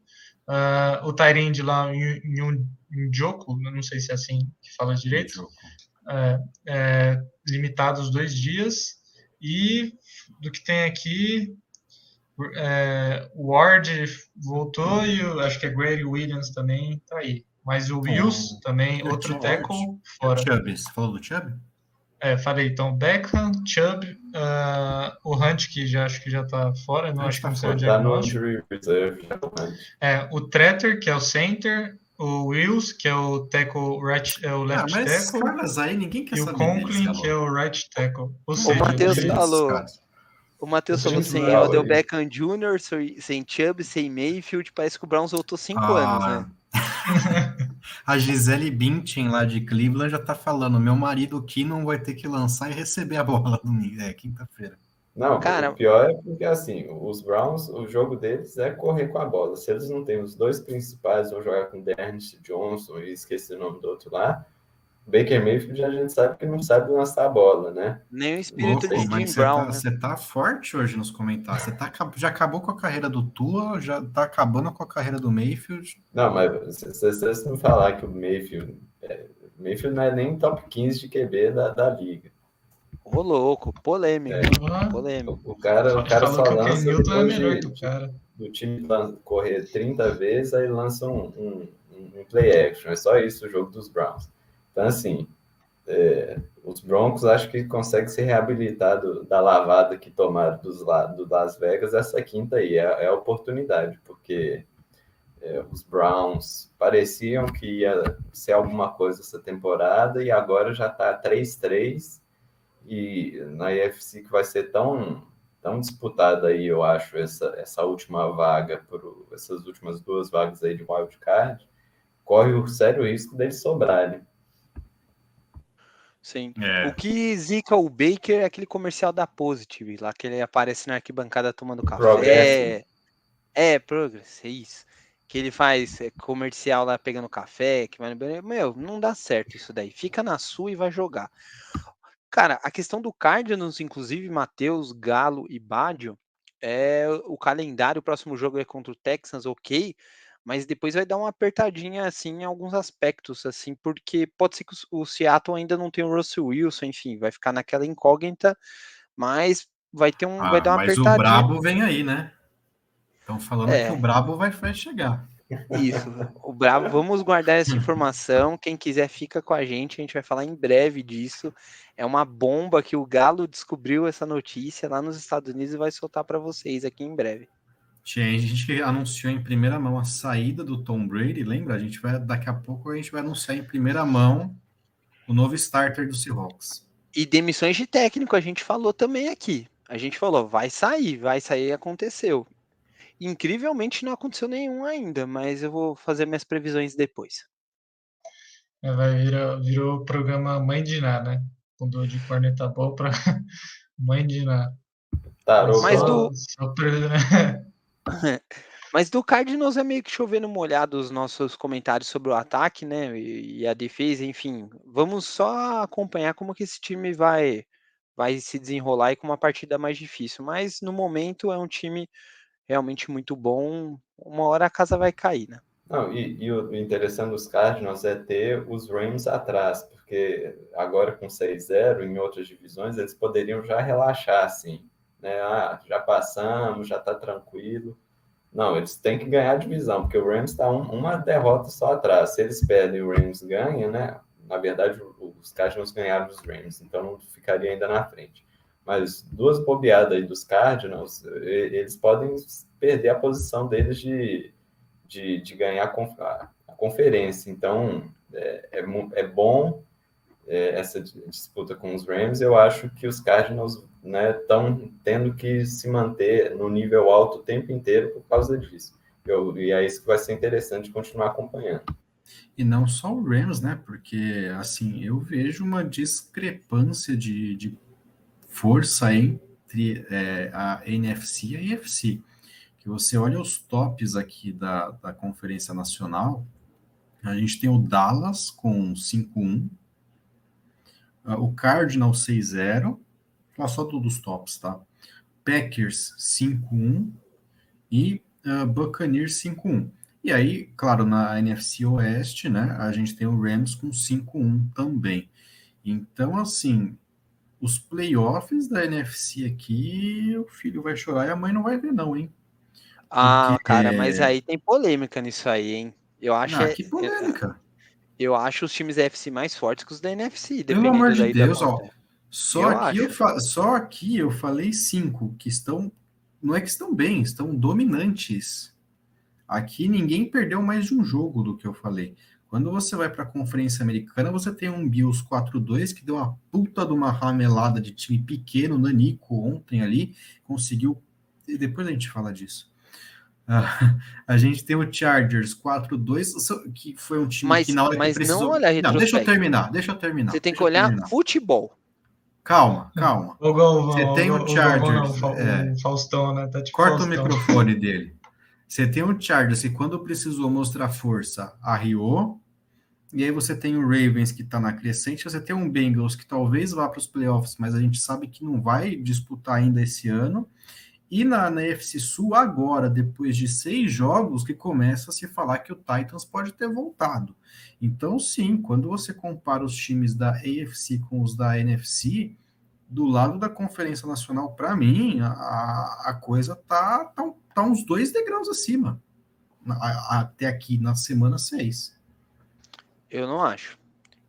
Uh, o Tyrande lá em um Njoku, não sei se é assim que fala direito, é, é, limitado os dois dias. E do que tem aqui, é, o Ward voltou e o, acho que é Grady Williams também tá aí. Mas o Wills oh, também, outro tackle fora. Chubb, você falou do Chubb? É, falei, então Beckham, Chubb, uh, o Hunt, que já acho que já tá fora, não acho que não saiu o diagnóstico. É, o Treter, que é o center, o Wills, que é o tackle right, é o left ah, mas tackle. caras aí, ninguém quer e saber o Conklin, que é o right tackle. Ou seja, o Matheus falou. O Matheus falou sem Odell Beckham Jr., sem Chubb, sem Mayfield, parece que o Browns voltou cinco ah. anos, né? A Gisele Bündchen lá de Cleveland já tá falando, meu marido aqui não vai ter que lançar e receber a bola domingo, é quinta-feira. Não, Cara, o pior é porque assim, os Browns, o jogo deles é correr com a bola. Se eles não têm os dois principais, vão jogar com Dernest Johnson e esqueci o nome do outro lá. Baker Mayfield a gente sabe que não sabe lançar a bola, né? Nem o espírito Opa, de Jim Brown. Tá, né? Você tá forte hoje nos comentários. Você tá, já acabou com a carreira do Tua, já tá acabando com a carreira do Mayfield. Não, mas se vocês me falar que o Mayfield. É, Mayfield não é nem top 15 de QB da, da liga. Ô, louco, polêmico. É. polêmico. O, cara, o cara só lança depois é de, cara. do time correr 30 vezes, aí lança um, um, um, play action. É só isso o jogo dos Browns. Então, assim, é, os Broncos acho que conseguem se reabilitar do, da lavada que tomaram dos, do Las Vegas essa quinta aí. É, é a oportunidade, porque é, os Browns pareciam que ia ser alguma coisa essa temporada e agora já está 3-3 e na IFC que vai ser tão, tão disputada aí, eu acho, essa, essa última vaga, por, essas últimas duas vagas aí de wildcard, corre o sério risco deles sobrarem. Sim. É. O que zica o Baker é aquele comercial da Positive, lá que ele aparece na arquibancada tomando café. Progress. É, Progress, é isso. Que ele faz é, comercial lá pegando café, que vai Meu, não dá certo isso daí. Fica na sua e vai jogar. Cara, a questão do Cardinals, inclusive, Matheus, Galo e Badio, é o calendário, o próximo jogo é contra o Texans, ok, mas depois vai dar uma apertadinha assim em alguns aspectos, assim, porque pode ser que o Seattle ainda não tenha o Russell Wilson, enfim, vai ficar naquela incógnita, mas vai ter um, Ah, vai dar uma mas o apertadinha. Brabo vem aí, né? Estão falando É. que o Brabo vai, vai chegar. Isso. O Brabo, vamos guardar essa informação. Quem quiser fica com a gente, a gente vai falar em breve disso. É uma bomba que o Galo descobriu essa notícia lá nos Estados Unidos e vai soltar para vocês aqui em breve. Tinha gente que anunciou em primeira mão a saída do Tom Brady, lembra? A gente vai, daqui a pouco a gente vai anunciar em primeira mão o novo starter do Seahawks. E demissões de técnico a gente falou também aqui. A gente falou, vai sair, vai sair, aconteceu. Incrivelmente não aconteceu nenhum ainda, mas eu vou fazer minhas previsões depois. É, Vai virar, virou o programa Mãe de Ná, né? Mudou de corneta boa pra Mãe de Ná. Tarô, Mas do- pra- Mas do Cardinals é meio que chovendo molhado os nossos comentários sobre o ataque, né? E, e a defesa, enfim. Vamos só acompanhar como que esse time vai vai se desenrolar e com uma partida mais difícil. Mas no momento é um time realmente muito bom. Uma hora a casa vai cair, né? Não, e, e o interessante dos Cardinals é ter os Rams atrás, porque agora com 6-0 em outras divisões, eles poderiam já relaxar, assim, né? Ah, já passamos, já está tranquilo. Não, eles têm que ganhar a divisão, porque o Rams está uma derrota só atrás. Se eles perdem o Rams ganha, né? Na verdade, os Cardinals ganharam dos Rams, então não ficaria ainda na frente. Mas duas bobeadas aí dos Cardinals, eles podem perder a posição deles de, de, de ganhar a conf- a, a conferência. Então, é, é, é bom é, essa di- disputa com os Rams. Eu acho que os Cardinals estão tendo que se manter no nível alto o tempo inteiro por causa disso. Eu, e é isso que vai ser interessante continuar acompanhando. E não só o Rams, né? Porque, assim, eu vejo uma discrepância de, de força entre é, a NFC e a AFC. Que você olha os tops aqui da, da Conferência Nacional, a gente tem o Dallas com 5-1, ah, o Cardinal 6-0, falar só do- dos tops, tá? Packers 5-1 e ah, Buccaneers 5-1. E aí, claro, na NFC Oeste, né, a gente tem o Rams com 5-1 também. Então, assim, os playoffs da NFC aqui, o filho vai chorar e a mãe não vai ver, não, hein? Ah, Porque- cara, mas aí tem polêmica nisso aí, hein? Eu acho, Ah, é- que polêmica. eu acho os times da FC mais fortes que os da NFC, Pelo amor de Deus, ó. Só Eu aqui, eu fa- só aqui eu falei cinco que estão. Não é que estão bem, estão dominantes. Aqui ninguém perdeu mais de um jogo do que eu falei. Quando você vai para a Conferência Americana, você tem um Bills 4-2 que deu uma puta de uma ramelada de time pequeno, Nanico, ontem ali, conseguiu. E depois a gente fala disso. Ah, a gente tem o Chargers 4-2, que foi um time Mas- que na hora mas que não precisou. olha a deixa eu terminar, deixa eu terminar. Você tem que olhar terminar. futebol. Calma, calma. O Galvão, Você tem o Galvão não, Chargers, o Fa- é. o Faustão, né? Tá tipo Corta o Faustão. microfone dele. Você tem o Chargers e quando precisou mostrar força, arriou. E aí você tem o Ravens que está na crescente. Você tem um Bengals que talvez vá para os playoffs, mas a gente sabe que não vai disputar ainda esse ano. E na, na FC Sul, agora, depois de seis jogos, que começa a se falar que o Titans pode ter voltado. Então, sim, quando você compara os times da AFC com os da NFC, do lado da Conferência Nacional, para mim, a, a coisa tá, tá, tá uns dois degraus acima. Até aqui na semana 6. Eu não acho.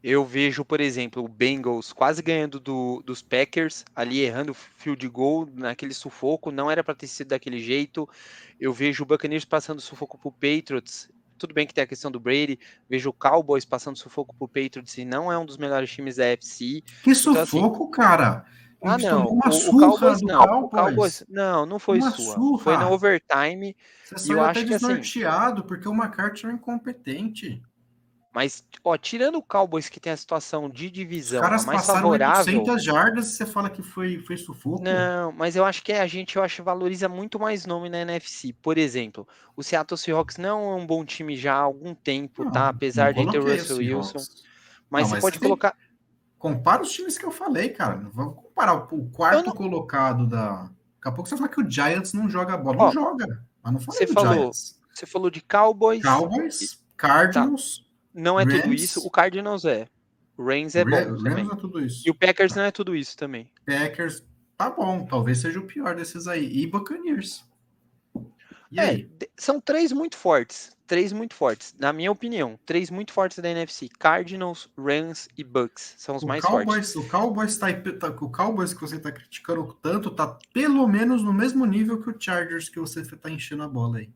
Eu vejo, por exemplo, o Bengals quase ganhando do- dos Packers, ali errando field goal naquele sufoco, não era para ter sido daquele jeito. Eu vejo o Buccaneers passando sufoco pro Patriots. Tudo bem que tem a questão do Brady. Vejo o Cowboys passando sufoco pro Patriots e não é um dos melhores times da FC. Que Então, assim, sufoco, cara! Ah, não. uma o, Cowboys não. O Cowboys. Cowboys não, não foi Uma sua. surra. Foi no overtime. Você eu até acho que, assim, porque o McCarthy é incompetente. Mas, ó, tirando o Cowboys que tem a situação de Os divisão caras a mais favorável. 800 jardas você fala que foi, foi sufoco. Não, mas eu acho que a gente eu acho valoriza muito mais nome na NFC. Por exemplo, o Seattle Seahawks não é um bom time já há algum tempo, Não, tá? Apesar de ter o Russell. Wilson. Mas Não, você mas pode tem- colocar. Compara os times que eu falei, cara. Não Vamos comparar o quarto não- colocado da. Daqui a pouco você vai falar que o Giants não joga bola. Ó, não joga. Mas não falei você falou Giants. Você falou de Cowboys. Cowboys, Cardinals, Não é tudo Rams. isso. O Cardinals é. O Rams é Ra- bom Rams também. é tudo isso. E o Packers não é tudo isso também. Packers, tá bom, talvez seja o pior desses aí. E Buccaneers. E é, são três muito fortes. Três muito fortes, na minha opinião. Três muito fortes da NFC: Cardinals, Rams e Bucks. São os o mais Cowboys, fortes. O Cowboys, tá, tá, o Cowboys que você está criticando tanto tá pelo menos no mesmo nível que o Chargers que você está enchendo a bola aí.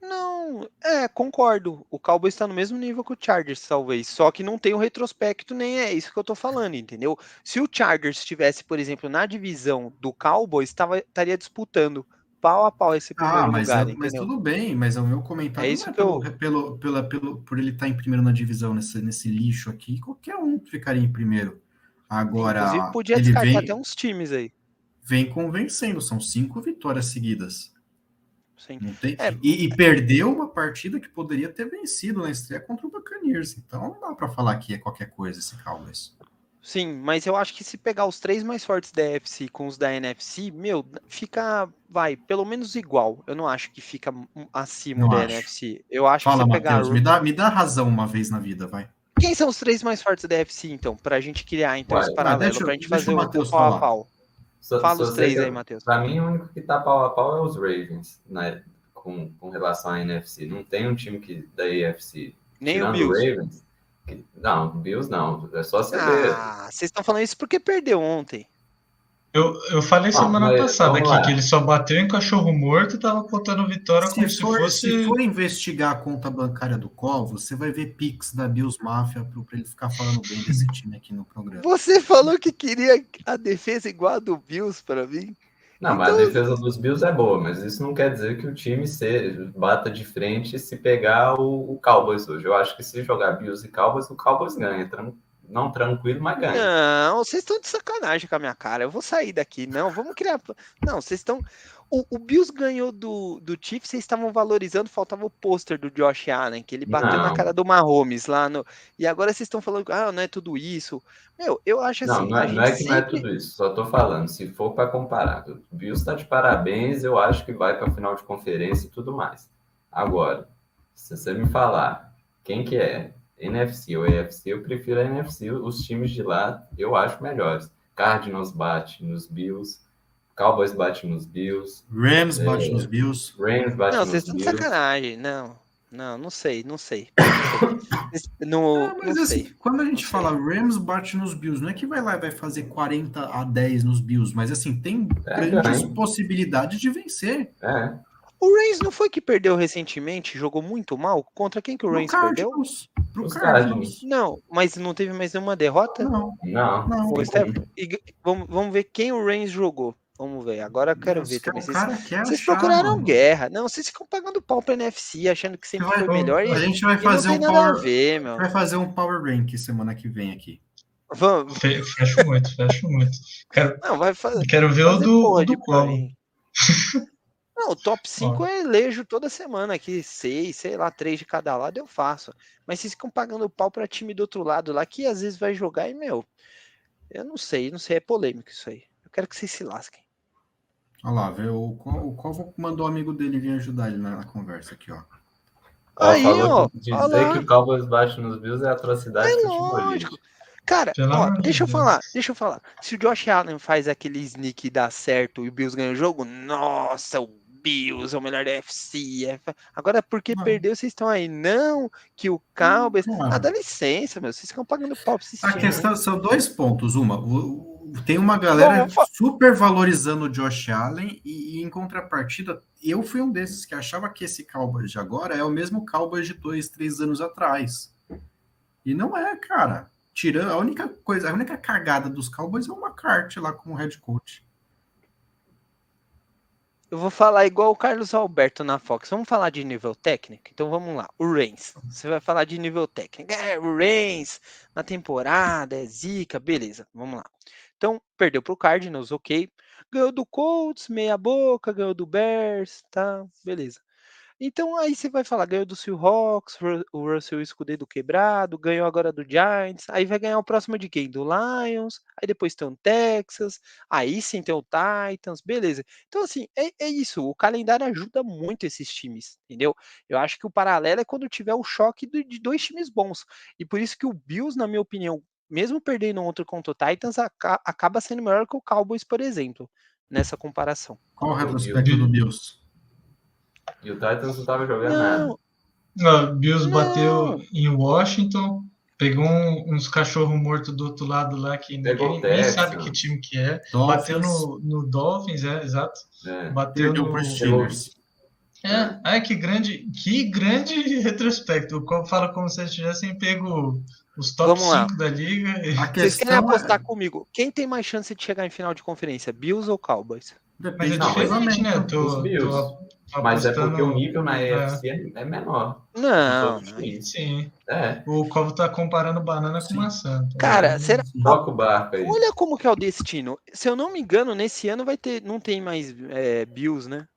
Não, é, concordo. O Cowboys está no mesmo nível que o Chargers, talvez. Só que não tem o retrospecto, nem é isso que eu tô falando, entendeu? Se o Chargers estivesse, por exemplo, na divisão do Cowboys, tava, estaria disputando pau a pau esse primeiro ah, mas, lugar, é, mas tudo bem, mas é o meu comentário é isso é que eu... pelo, pelo, pelo, pelo, por ele estar tá em primeiro na divisão, nesse, nesse lixo aqui, qualquer um ficaria em primeiro. Agora, Inclusive, podia descartar vem, até uns times aí. Vem convencendo, são cinco vitórias seguidas. Sim. Não tem... É. E, e, perdeu uma partida que poderia ter vencido na estreia contra o Buccaneers. Então não dá para falar que é qualquer coisa esse Cowboys. Sim, mas eu acho que se pegar os três mais fortes da NFC com os da NFC, meu, fica, vai, pelo menos igual. Eu não acho que fica acima não da acho. NFC. Eu acho Fala, que se pegar. me, dá, me dá razão uma vez na vida, vai. Quem são os três mais fortes da NFC, então? Pra gente criar, então, esse paralelo, deixa, pra gente fazer o, o pau a pau. Fala os três aí, Matheus. Pra mim, o único que tá pau a pau é os Ravens, né? Com, com relação à NFC. Não tem um time que da AFC. Nem o Bills. Ravens, não, Bills não. É só você ver. Ah, vocês estão falando isso porque perdeu ontem. Eu, eu falei semana passada aqui que ele só bateu em cachorro morto e tava contando vitória se como for, se fosse. Se for investigar a conta bancária do Col, você vai ver Pix da Bills Mafia para ele ficar falando bem desse time aqui no programa. Você falou que queria a defesa igual a do Bills para mim. Não, mas então... a defesa dos Bills é boa, mas isso não quer dizer que o time se, bata de frente se pegar o, o Cowboys hoje. Eu acho que se jogar Bills e Cowboys, o Cowboys ganha. Tran... Não tranquilo, mas ganha. Não, vocês estão de sacanagem com a minha cara. Eu vou sair daqui. Não, vamos criar. Não, vocês estão. O, o, Bills ganhou do, do Chiefs, vocês estavam valorizando, faltava o pôster do Josh Allen, que ele bateu não. na cara do Mahomes lá no. E agora vocês estão falando, ah, não é tudo isso. Meu, eu acho assim. Não, não é, não é que sempre... não é tudo isso, só tô falando, se for para comparar, o Bills tá de parabéns, eu acho que vai para final de conferência e tudo mais. Agora, se você me falar quem que é NFC ou AFC, eu prefiro a NFC, os times de lá eu acho melhores. Cardinals bate nos Bills. Cowboys bate nos Bills. Rams é, bate nos Bills. Rams bate não, nos Bills. Não, vocês estão de sacanagem. Não, não, não sei, não sei. no, não, mas não assim, sei. quando a gente não fala sei. Rams bate nos Bills, não é que vai lá e vai fazer 40 a 10 nos Bills, mas assim, tem é, grandes é. possibilidades de vencer. É. O Reigns não foi que perdeu recentemente, jogou muito mal? Contra quem que o Reigns perdeu? Pro Cardinals. Não, mas não teve mais nenhuma derrota? Não, não. não. E, vamos, vamos ver quem o Reigns jogou. Vamos ver, agora eu quero Nossa, ver também. Vocês, vocês procuraram mano. guerra. Não, vocês ficam pagando pau pra NFC, achando que sempre vai, foi melhor. A gente vai fazer um power. Ver, vai fazer um power rank semana que vem aqui. Vamos. Fecho muito, fecho muito. Quero, não, vai fazer, quero ver o do, do qual. Não, o top 5 eu elejo toda semana aqui, seis, sei lá, três de cada lado eu faço. Mas vocês ficam pagando pau pra time do outro lado lá, que às vezes vai jogar e, meu, eu não sei, não sei, é polêmico isso aí. Eu quero que vocês se lasquem. Olha lá, vê, o, o Covo mandou o amigo dele vir ajudar ele na, na conversa aqui, ó. Aí, ó, dizer que o Cowboys bate nos Bills é atrocidade é lógico. Cara, ó, deixa eu falar, deixa eu falar. Se o Josh Allen faz aquele sneak e dá certo e o Bills ganha o jogo, nossa, o Bills é o melhor da FC. É... Agora, porque não. perdeu, vocês estão aí. Não, que o Cowboys. Ah, dá licença, meu. Vocês estão pagando pau pra A questão são dois pontos. Uma, tem uma galera super valorizando o Josh Allen e, e, em contrapartida, eu fui um desses que achava que esse Cowboys de agora é o mesmo Cowboys de dois, três anos atrás. E não é, cara. Tirando a única coisa, a única cagada dos Cowboys é uma carte lá com o head coach. Eu vou falar igual o Carlos Alberto na Fox. Vamos falar de nível técnico? Então vamos lá. O Reigns. Você vai falar de nível técnico. É, o Reigns na temporada, é zica, beleza. Vamos lá. Então, perdeu para o Cardinals, ok. Ganhou do Colts, meia boca, ganhou do Bears, tá? Beleza. Então aí você vai falar, ganhou do Seahawks, o Russell Escudeiro quebrado, ganhou agora do Giants, aí vai ganhar o próximo de quem? Do Lions, aí depois tem o Texas, aí sim tem o Titans, beleza. Então assim, é, é isso, o calendário ajuda muito esses times, entendeu? Eu acho que o paralelo é quando tiver o choque de dois times bons, e por isso que o Bills, na minha opinião, mesmo perdendo ontem contra o Titans, acaba sendo melhor que o Cowboys, por exemplo, nessa comparação. Qual o retrospecto do Bills? E o Titans não estava jogando não. nada. O Bills não. bateu em Washington, pegou um, uns cachorros mortos do outro lado lá que ninguém nem sabe que time que é. Dolphins. Bateu no, no Dolphins, é, exato. É. Bateu Perdeu no Steelers. É, ai, que grande, que grande retrospecto. Eu falo como se eles tivessem pego os top 5 da liga. Vocês querem apostar é... comigo? Quem tem mais chance de chegar em final de conferência, Bills ou Cowboys? Depende Mas é diferente, né? Tô, tô, Mas é porque o nível na EFC é, é menor. Não. Sim. É. O Covo tá comparando banana Sim. com maçã. Tá Cara, será. Toca o barco aí. Olha como que é o destino. Se eu não me engano, nesse ano vai ter. Não tem mais é, Bills, né?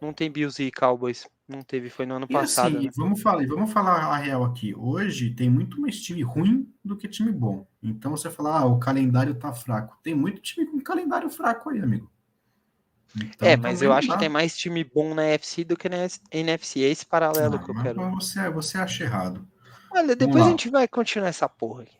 Não tem Bills e Cowboys. Não teve, foi no ano e passado. Assim, né? vamos, falar, vamos falar a real aqui. Hoje tem muito mais time ruim do que time bom. Então você fala, ah, o calendário tá fraco. Tem muito time com calendário fraco aí, amigo. Então, é, mas eu acho que tem mais time bom na FC do que na NFC. É esse paralelo ah, que eu quero. Você, você acha errado. Olha, depois a gente vai continuar essa porra aqui.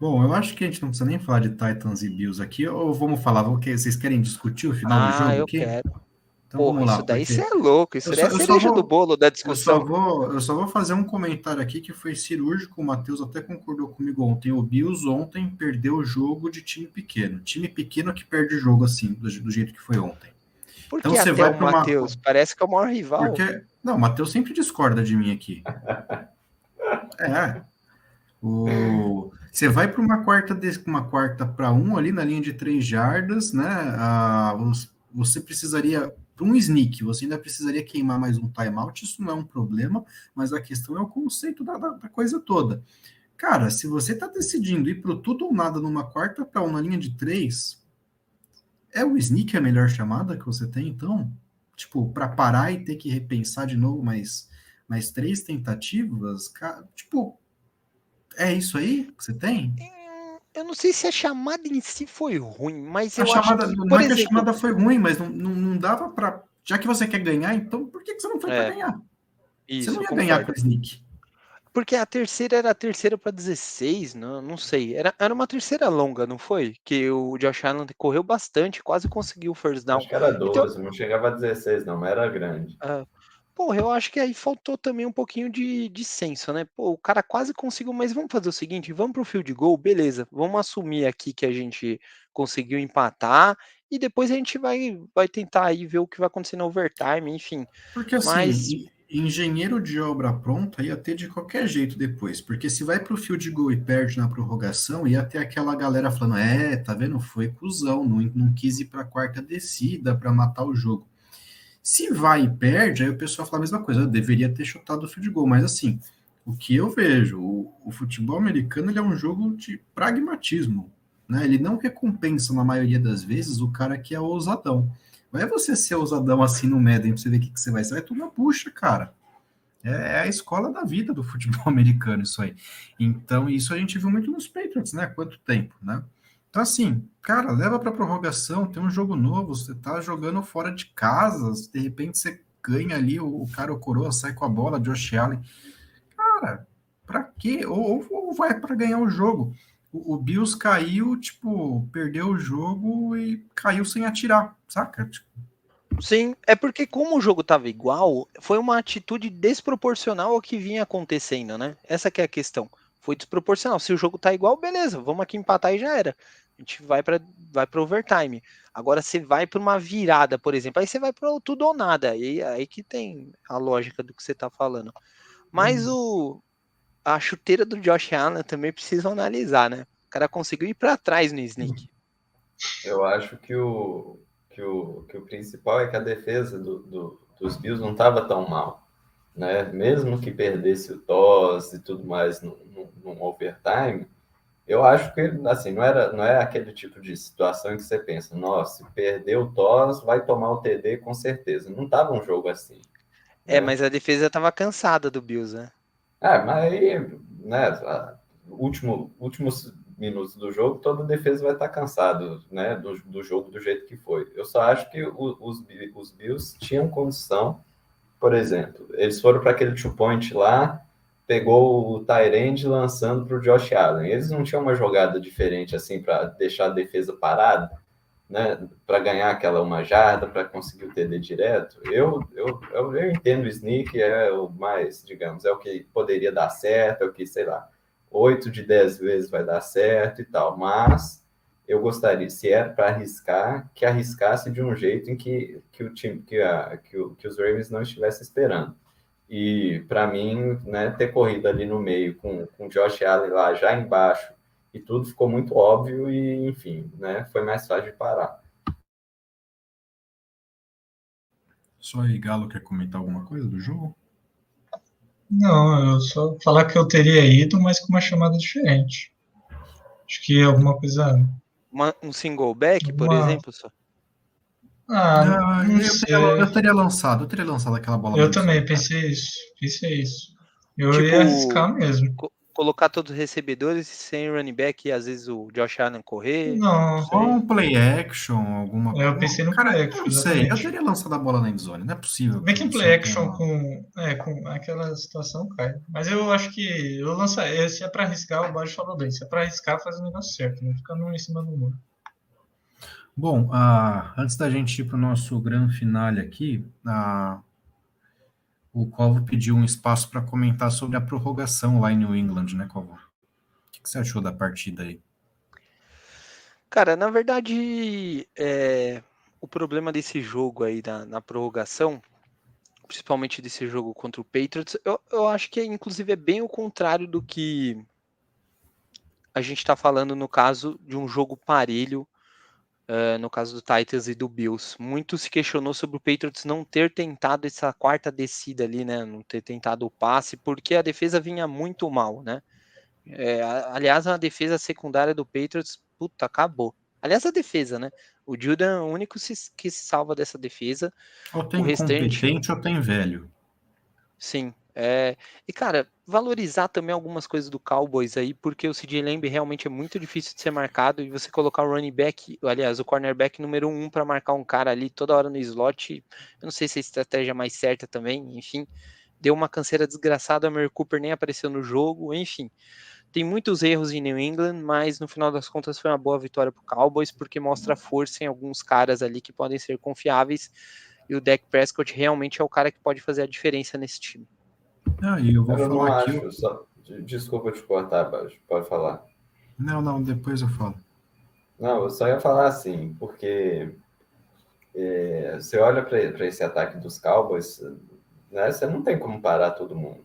Bom, eu acho que a gente não precisa nem falar de Titans e Bills aqui, ou vamos falar, vocês querem discutir o final ah, do jogo eu aqui? quero. Então, Porra, lá, isso daí porque... é louco, isso daí é cereja vou, do bolo da discussão. Eu só, vou, eu só vou fazer um comentário aqui que foi cirúrgico, o Matheus até concordou comigo ontem. O Bills ontem perdeu o jogo de time pequeno. Time pequeno que perde jogo assim, do, do jeito que foi ontem. Por então, que você vai o Matheus? Uma... Parece que é o maior rival. Porque... Não, o Matheus sempre discorda de mim aqui. é. O... Você vai para uma quarta de... uma quarta para um ali na linha de três jardas, né? Ah, você precisaria para um sneak, você ainda precisaria queimar mais um timeout, isso não é um problema, mas a questão é o conceito da, da, da coisa toda. Cara, se você está decidindo ir para tudo ou nada numa quarta para uma linha de três, é o sneak a melhor chamada que você tem, então? Tipo, para parar e ter que repensar de novo mais, mais três tentativas? Tipo, é isso aí que você tem? Eu não sei se a chamada em si foi ruim, mas a eu chamada, acho que, não é exemplo... que a chamada foi ruim, mas não, não, não dava para. Já que você quer ganhar, então por que, que você não foi é, para ganhar? Isso, você não ia ganhar com o Sneak. Porque a terceira era a terceira para 16, não, não sei. Era, era uma terceira longa, não foi? Que o Josh Allen correu bastante, quase conseguiu o first down. Acho que era 12, então, não chegava a 16, não, mas era grande. Uh, Porra, eu acho que aí faltou também um pouquinho de, de senso, né? Pô, o cara quase conseguiu, mas vamos fazer o seguinte: vamos pro field goal, beleza, vamos assumir aqui que a gente conseguiu empatar e depois a gente vai, vai tentar aí ver o que vai acontecer no overtime, enfim. Porque assim, mas... engenheiro de obra pronta ia ter de qualquer jeito depois, porque se vai pro field goal e perde na prorrogação, ia ter aquela galera falando: é, tá vendo? Foi cuzão, não, não quis ir pra quarta descida para matar o jogo. Se vai e perde, aí o pessoal fala a mesma coisa, eu deveria ter chutado o field goal, mas assim, o que eu vejo, o, o futebol americano ele é um jogo de pragmatismo, né? Ele não recompensa, na maioria das vezes, o cara que é ousadão. Não é você ser ousadão assim no Madden pra você ver o que, que você vai. Você vai tomar puxa, cara. É, é a escola da vida do futebol americano, isso aí. Então, isso a gente viu muito nos Patriots, né? Quanto tempo, né? Então, assim, cara, leva para prorrogação, tem um jogo novo, você tá jogando fora de casa, de repente você ganha ali, o, o cara, o coroa, sai com a bola, Josh Allen. Cara, para quê? Ou, ou vai para ganhar o jogo. O, o, Bills caiu, tipo, perdeu o jogo e caiu sem atirar, saca? Tipo, Sim, é porque como o jogo tava igual, foi uma atitude desproporcional ao que vinha acontecendo, né? Essa que é a questão. Foi desproporcional. Se o jogo tá igual, beleza, vamos aqui empatar e já era a gente vai para vai para overtime. Agora você vai para uma virada, por exemplo, aí você vai para tudo ou nada. E aí que tem a lógica do que você está falando. Mas hum. o a chuteira do Josh Allen também precisa analisar, né? O cara conseguiu ir para trás no sneak. Eu acho que o, que o, que o principal é que a defesa do, do, dos Bills não estava tão mal. Né? Mesmo que perdesse o toss e tudo mais no, no, no overtime, eu acho que assim não era não é aquele tipo de situação em que você pensa, nossa, se perder o Tos, vai tomar o TD com certeza. Não estava um jogo assim. É, né? mas a defesa estava cansada do Bills, né? É, mas aí, né, último, últimos minutos do jogo, toda a defesa vai estar cansado, né, do, do jogo do jeito que foi. Eu só acho que o, os, os Bills tinham condição, por exemplo, eles foram para aquele two point lá, pegou o Tyrande lançando para o Josh Allen. Eles não tinham uma jogada diferente assim para deixar a defesa parada, né? Para ganhar aquela uma jarda, para conseguir o TD direto. Eu, eu, eu, eu, entendo o sneak, é o mais, digamos, é o que poderia dar certo, é o que, sei lá, 8 de 10 vezes vai dar certo e tal, mas eu gostaria, se é para arriscar, que arriscasse de um jeito em que, que o time, que, a, que, o, que os Ravens não estivessem esperando. E para mim, né, ter corrido ali no meio com, com o Josh Allen lá já embaixo e tudo ficou muito óbvio e, enfim, né, foi mais fácil de parar. Só aí, Galo quer comentar alguma coisa do jogo? Não, eu só falar que eu teria ido, mas com uma chamada diferente. Acho que alguma coisa. Uma, um single back, por uma... exemplo, só. Ah, não, não eu, teria, eu, teria, lançado, eu teria lançado aquela bola. Eu também pensei isso, pensei isso. Eu tipo, ia arriscar mesmo. Co colocar todos os recebedores sem running back e às vezes o Josh Allen correr. Não, só um play action, alguma coisa. Eu pensei no Cara, play action. Não sei, eu teria lançado a bola na endzone, não é possível. Vê que em play action com, é, com aquela situação cai. Mas eu acho que eu lançaria, se é pra arriscar, o Bode falou bem, se é pra arriscar, faz o negócio certo, não fica em cima do muro. Bom, ah, antes da gente ir para o nosso grande finale aqui, ah, o Covo pediu um espaço para comentar sobre a prorrogação lá em New England, né, Covo? O que, que você achou da partida aí? Cara, na verdade, é, o problema desse jogo aí na, na, prorrogação, principalmente desse jogo contra o Patriots, eu, eu acho que inclusive é bem o contrário do que a gente está falando no caso de um jogo parelho Uh, no caso do Titans e do Bills. Muito se questionou sobre o Patriots não ter tentado essa quarta descida ali, né? Não ter tentado o passe, porque a defesa vinha muito mal, né? É, aliás, a defesa secundária do Patriots, puta, acabou. Aliás, a defesa, né? O Judah é o único que se salva dessa defesa. Ou tem o restante... competente ou tem velho. Sim, é, e, cara, valorizar também algumas coisas do Cowboys aí, porque o CJ Lamb realmente é muito difícil de ser marcado e você colocar o running back, aliás, o cornerback número um para marcar um cara ali toda hora no slot, eu não sei se é a estratégia mais certa também, enfim, deu uma canseira desgraçada, a Mary Cooper nem apareceu no jogo, enfim. Tem muitos erros em New England, mas no final das contas foi uma boa vitória para o Cowboys, porque mostra força em alguns caras ali que podem ser confiáveis, e o Dak Prescott realmente é o cara que pode fazer a diferença nesse time. Ah, eu vou eu falar aqui. Acho, só... Desculpa te cortar, Baixo. Pode falar. Não, não, depois eu falo. Não, eu só ia falar assim, porque é, você olha para esse ataque dos Cowboys, né, você não tem como parar todo mundo.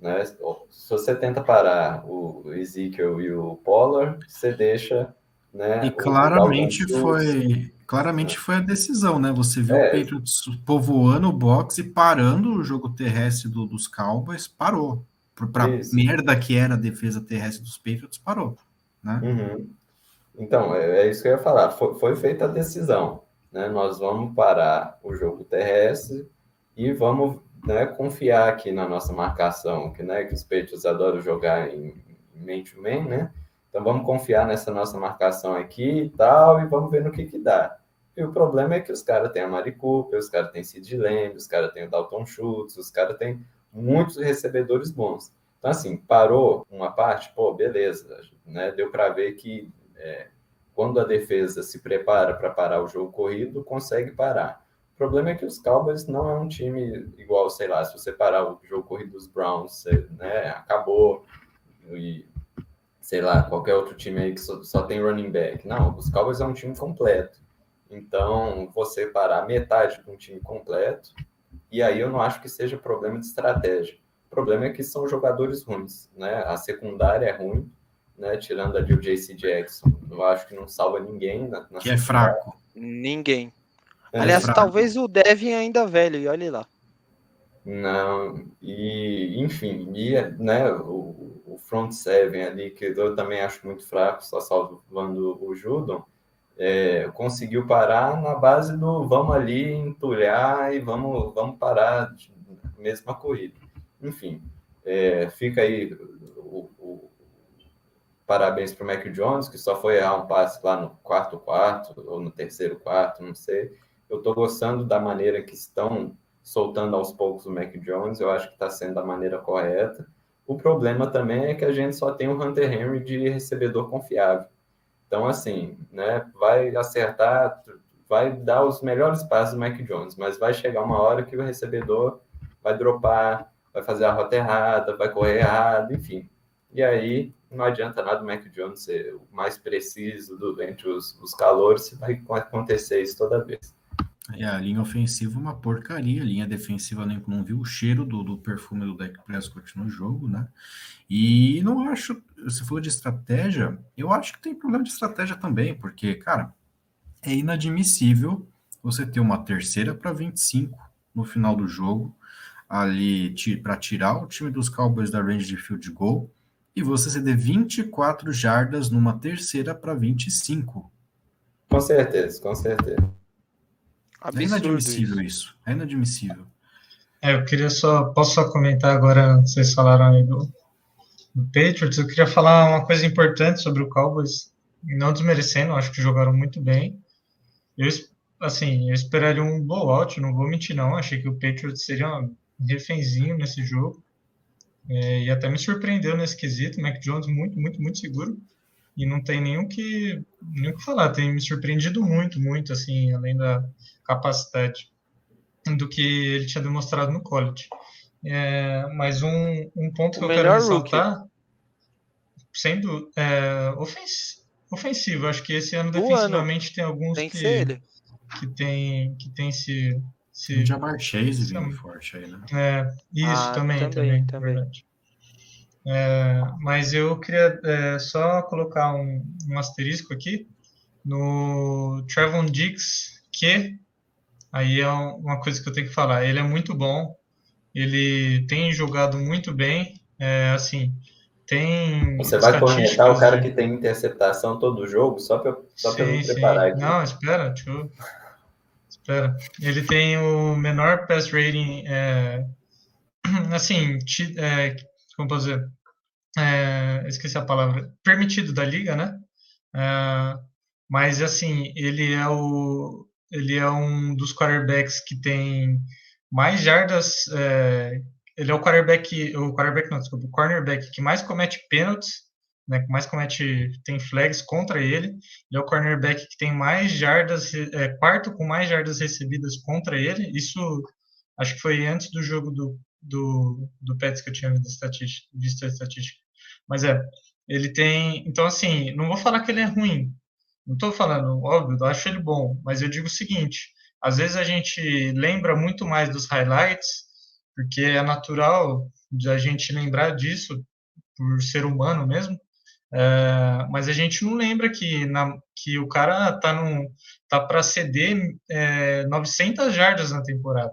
Né? Se você tenta parar o Ezekiel e o Pollard, você deixa. Né, e claramente foi Claramente foi a decisão, né? Você viu é. o Patriots povoando o box e parando o jogo terrestre do, dos Cowboys, parou. Para merda que era a defesa terrestre dos Patriots, parou. Né? Uhum. Então, é, é, isso que eu ia falar. Foi, foi, feita a decisão. Né? Nós vamos parar o jogo terrestre e vamos né, confiar aqui na nossa marcação, que, né, que os Patriots adoram jogar em man-to-man, -man, né? Então vamos confiar nessa nossa marcação aqui e tal, e vamos ver no que que dá. E o problema é que os caras têm a Mari Cooper, os caras têm Sid Lamb, os caras têm o Dalton Schultz, os caras têm muitos recebedores bons. Então, assim, parou uma parte, pô, beleza, né? Deu para ver que é, quando a defesa se prepara para parar o jogo corrido, consegue parar. O problema é que os Cowboys não é um time igual, sei lá, se você parar o jogo corrido dos Browns, você, né, acabou. E sei lá, qualquer outro time aí que só, só, tem running back. Não, os Cowboys é um time completo. Então, você parar metade de um time completo, e aí eu não acho que seja problema de estratégia. O problema é que são jogadores ruins, né? A secundária é ruim, né? Tirando ali o JC Jackson, eu acho que não salva ninguém. Na, na que é fraco. Ninguém. É Aliás, fraco. talvez o Devin ainda velho, e olhe lá. Não, e enfim, e, né, o, o front seven ali, que eu também acho muito fraco, só salvando o Judon, é, conseguiu parar na base do vamos ali entulhar e vamos, vamos parar mesmo a corrida. Enfim, é, fica aí o, o parabéns para o Mac Jones, que só foi errar um passe lá no quarto quarto, ou no terceiro quarto, não sei. Eu estou gostando da maneira que estão soltando aos poucos o Mac Jones, eu acho que está sendo da maneira correta O problema também é que a gente só tem o Hunter Henry de recebedor confiável. Então, assim, né, vai acertar, vai dar os melhores passos do Mac Jones, mas vai chegar uma hora que o recebedor vai dropar, vai fazer a rota errada, vai correr errado, enfim. E aí não adianta nada o Mac Jones ser o mais preciso do, entre os, os calores, vai acontecer isso toda vez. É, a linha ofensiva é uma porcaria, a linha defensiva nem não viu o cheiro do, do perfume do Dak Prescott no jogo, né? E não acho, você falou de estratégia, eu acho que tem problema de estratégia também, porque, cara, é inadmissível você ter uma terceira para 25 no final do jogo, ali para tirar o time dos Cowboys da range de field goal, e você ceder 24 jardas numa terceira para 25. Com certeza, com certeza. Absurdo é inadmissível isso. isso. É inadmissível. É, eu queria só. Posso só comentar agora? Vocês falaram aí do, do Patriots. Eu queria falar uma coisa importante sobre o Cowboys. Não desmerecendo, acho que jogaram muito bem. Eu, assim, eu esperaria um blowout, não vou mentir, não. Achei que o Patriots seria um refenzinho nesse jogo. É, e até me surpreendeu nesse quesito. Mac Jones muito, muito, muito seguro e não tem nenhum que nem que falar, tem me surpreendido muito, muito assim, além da capacidade do que ele tinha demonstrado no college. É, mas um, um ponto o que eu quero ressaltar, rookie. sendo é, ofens, ofensivo, acho que esse ano defensivamente ano. tem alguns tem que, que, que tem que tem se se Jamar Chase vindo forte aí, né? É, isso ah, também, também, também, também. É, mas eu queria é, só colocar um, um, asterisco aqui no Trevon Diggs, que aí é uma coisa que eu tenho que falar. Ele é muito bom, ele tem jogado muito bem, é, assim, tem. Você vai comentar o cara que tem interceptação todo jogo, só para só sim, me preparar aqui. Não, espera, deixa eu. Espera. Ele tem o menor pass rating, é, assim, é, como posso dizer? é, esqueci a palavra, permitido da liga, né? É, mas assim, ele é o ele é um dos quarterbacks que tem mais jardas, é, ele é o quarterback, o quarterback não, desculpa, o cornerback que mais comete pênaltis, né, que mais comete, tem flags contra ele, ele é o cornerback que tem mais jardas, é, quarto com mais jardas recebidas contra ele, isso acho que foi antes do jogo do, do, do Pets que eu tinha visto a estatística, visto a estatística. Mas é, ele tem. Então, assim, não vou falar que ele é ruim. Não estou falando, óbvio, eu acho ele bom. Mas eu digo o seguinte: às vezes a gente lembra muito mais dos highlights, porque é natural de a gente lembrar disso por ser humano mesmo. É, mas a gente não lembra que, na, que o cara tá, num, tá para ceder é, 900 jardas na temporada.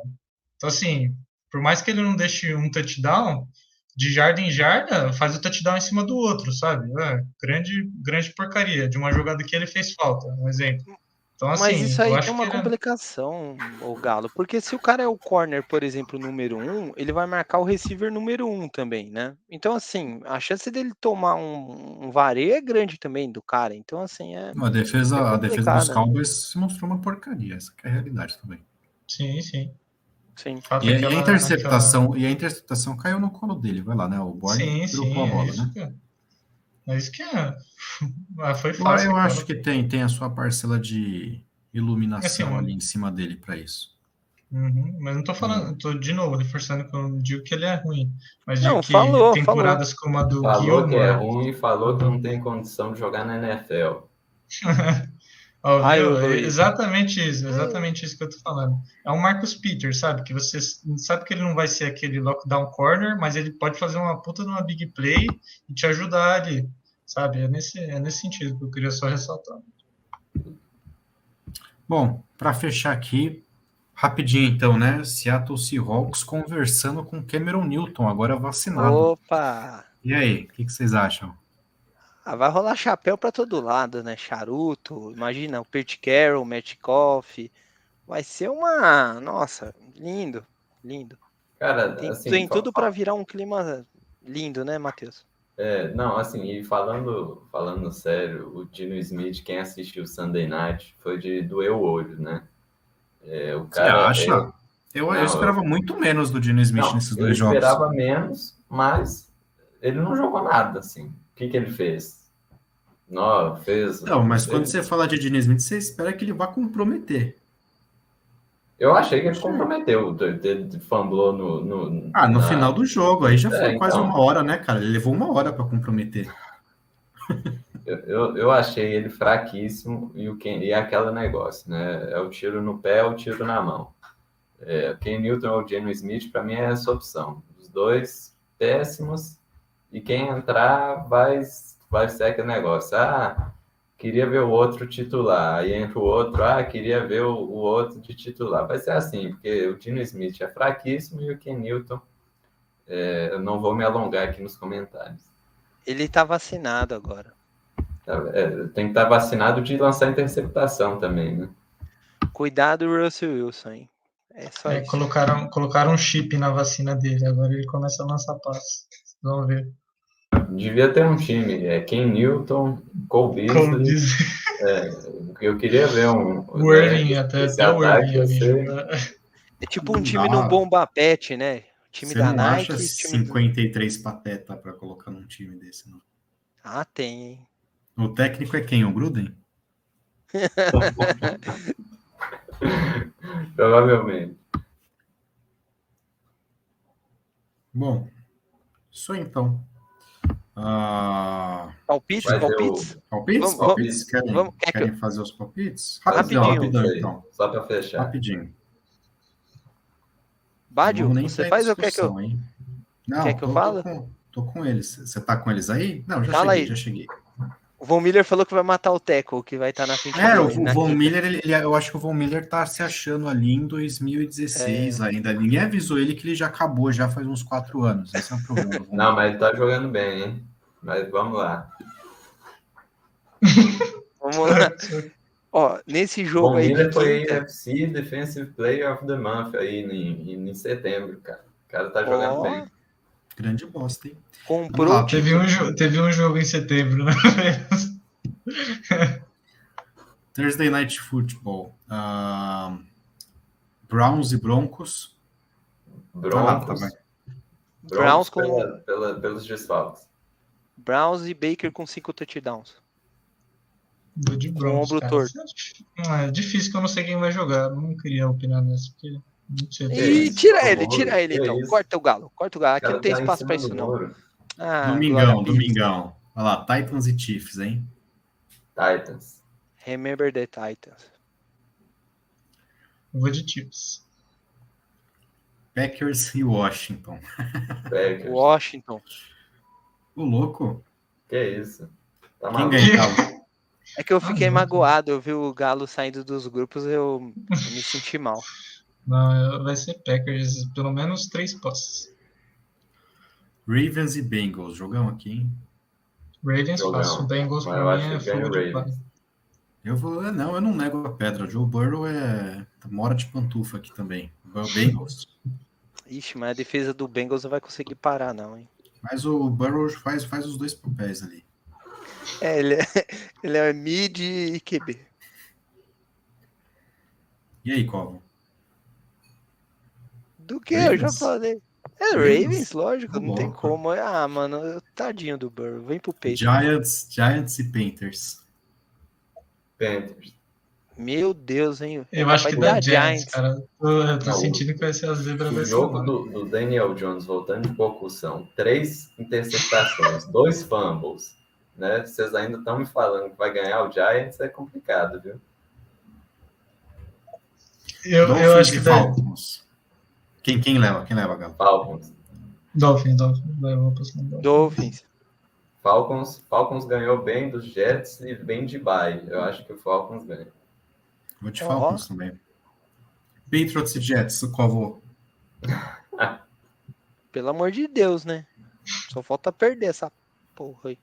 Então, assim, por mais que ele não deixe um touchdown, de jarda em jarda, faz o touchdown em cima do outro, sabe? É, grande, grande porcaria de uma jogada que ele fez falta, um exemplo. Então, assim, Mas isso aí tem uma complicação, o Galo, porque se o cara é o corner, por exemplo, número um, ele vai marcar o receiver número um também, né? Então, assim, a chance dele tomar um, um vareio é grande também do cara. Então, assim, é. A defesa, é a defesa dos Cowboys se mostrou uma porcaria, essa é a realidade também. Sim, sim. Sim. E, aquela, a interceptação, e a interceptação caiu no colo dele, vai lá, né? O Borne trocou a bola, é né? É isso que é. Ah, foi fácil. Eu acho que tem, tem a sua parcela de iluminação assim, ali em cima dele para isso. Uhum, mas não tô falando, tô de novo reforçando que eu não digo que ele é ruim, mas não, que falou, temporadas falou. como a do falou Gilmore. que é ruim, falou que não tem condição de jogar na NFL. Oh, Ai, exatamente isso, exatamente isso que eu tô falando. É um Marcus Peters, sabe? Que você sabe que ele não vai ser aquele lockdown corner, mas ele pode fazer uma puta de uma big play e te ajudar ali, sabe? É nesse, é nesse sentido que eu queria só ressaltar. Bom, para fechar aqui, rapidinho então, né? Seattle Seahawks conversando com Cameron Newton, agora vacinado. Opa! E aí, o que, que vocês acham? Ah, vai rolar chapéu para todo lado, né? Charuto, imagina o Pert Carroll, o Matt Coff. Vai ser uma. Nossa, lindo, lindo. Cara, tem, assim, tem tudo para virar um clima lindo, né, Matheus? É, não, assim, e falando, falando sério, o Dino Smith, quem assistiu Sunday Night, foi de doer o olho, né? É, o cara, Você acha? Eu, eu, não, eu esperava eu... muito menos do Dino Smith não, nesses dois jogos. Eu esperava menos, mas ele não jogou nada, assim. O que, que ele fez? Não, fez. Não, mas quando ele- você fala de Diniz Smith, você espera que ele vá comprometer. Eu achei que ele comprometeu. Ele famblou no. no Ah, no na- final do jogo, aí já É, foi quase então. uma hora, né, cara? Ele levou uma hora para comprometer. Eu, eu, eu achei ele fraquíssimo e, o Ken, e aquele negócio, né? É o tiro no pé, é o tiro na mão. É, Ken Newton ou o Geno Smith, para mim, é essa opção. Os dois péssimos e quem entrar vai, vai ser aquele negócio. Ah, queria ver o outro titular. Aí entra o outro, ah, queria ver o, o outro de titular. Vai ser assim, porque o Geno Smith é fraquíssimo e o Ken Newton. é, eu não vou me alongar aqui nos comentários. Ele tá vacinado agora. É, tem que estar vacinado de lançar interceptação também, né? Cuidado, Russell Wilson, hein? É só É, isso. colocaram, colocaram um chip na vacina dele, agora ele começa a lançar passes. Vamos ver. Devia ter um time, é Ken Newton, Cole Beasley. diz Eu queria ver um. o Irving, né, até, até o Irving jogar. É tipo um Não time dá. no bomba pet, né? O time Você da não Nike. acha time do- 53 pateta para colocar num time desse, não? Ah, tem, hein? O técnico é quem? O Gruden? Provavelmente. Bom, isso aí então. Ah, Palpites, Vai ter o- palpites? palpites? Vamos- palpites? Querem, vamos- quer que querem fazer os palpites? Rapidinho. aí, então. Só para fechar. Rapidinho. Bádio, você faz ou quer que eu. hein? Não, Quer que eu tô, fale? Tô com, tô com eles. Você tá com eles aí? Não, já Fala cheguei, aí. já cheguei. O Von Miller falou que vai matar o Teco, que vai estar na frente É, o, dele, o na Von. Miller, ele, ele- eu acho que o Von Miller tá se achando ali em 2016 É. ainda. Ninguém avisou ele que ele já acabou já faz uns quatro anos. Esse é o problema. Não, mas ele tá jogando bem, hein? Mas vamos lá. Vamos lá. Ó, nesse jogo Von aí de Miller foi quinta, AFC Defensive Player of the Month aí em, em setembro, cara. O cara tá jogando Ó. bem. Grande bosta, hein? comprou Ah, o Teve um, teve um jogo em setembro, né? Thursday Night Football. Ah, Browns e Broncos. Broncos. tá, vai. Browns com- pela- pela- pelos desfalques. Browns e Baker com cinco touchdowns. Vou de Broncos, ombro cara. torto. Ah, É difícil que eu não sei quem vai jogar. Não queria opinar nessa, porque E tira por ele, tira ele que então. Corta o galo, corta o galo. Aqui não tem tá espaço do isso não. Ah, domingão, Deus. domingão. Olha lá, Titans e Chiefs, hein? Titans. Remember the Titans. Eu vou de Chiefs. Packers e Washington. Packers. Washington. O louco. Que isso? Tá Quem ganha, Galo? É que eu fiquei Ah, magoado, eu vi o Galo saindo dos grupos, eu, eu me senti mal. Não, vai ser Packers, pelo menos três posses. Ravens e Bengals. Jogão aqui, hein? Ravens Jogão. fácil, Bengals Mas pra eu mim é fogo de palha. Eu vou. é, Não, eu não nego a pedra. O Joe Burrow é. Mora de pantufa aqui também. O Bengals. Ixi, mas a defesa do Bengals não vai conseguir parar, não, hein? Mas o Burrow faz, faz os dois papéis ali. É, ele é, ele é mid e QB. E aí, Covo? Do que? Eu já Ravens? falei. É Ravens? Ravens, lógico, Tá não tem louco. como. Ah, mano, tadinho do Burrow. Vem pro peito. Giants, Giants e Panthers. Panthers. Meu Deus, hein? Eu acho que dá Giants, cara. Eu, tô Não, sentindo que vai ser a zebra O jogo do, do Daniel Jones voltando de concussão, três interceptações, dois fumbles, né? Vocês ainda estão me falando que vai ganhar o Giants, é complicado, viu? Eu, eu acho que e dá. Falcons. Quem, quem leva? Quem leva, Galo? Falcons. Dolphins, Dolphins. Vou no Dolphins. Dolphins. Falcons, Falcons ganhou bem dos Jets e bem de bye. Eu acho que o Falcons ganha. Vou de Ó. Falcons também. Patriots e Jets, o Covo. Pelo amor de Deus, né? Só falta perder essa porra aí.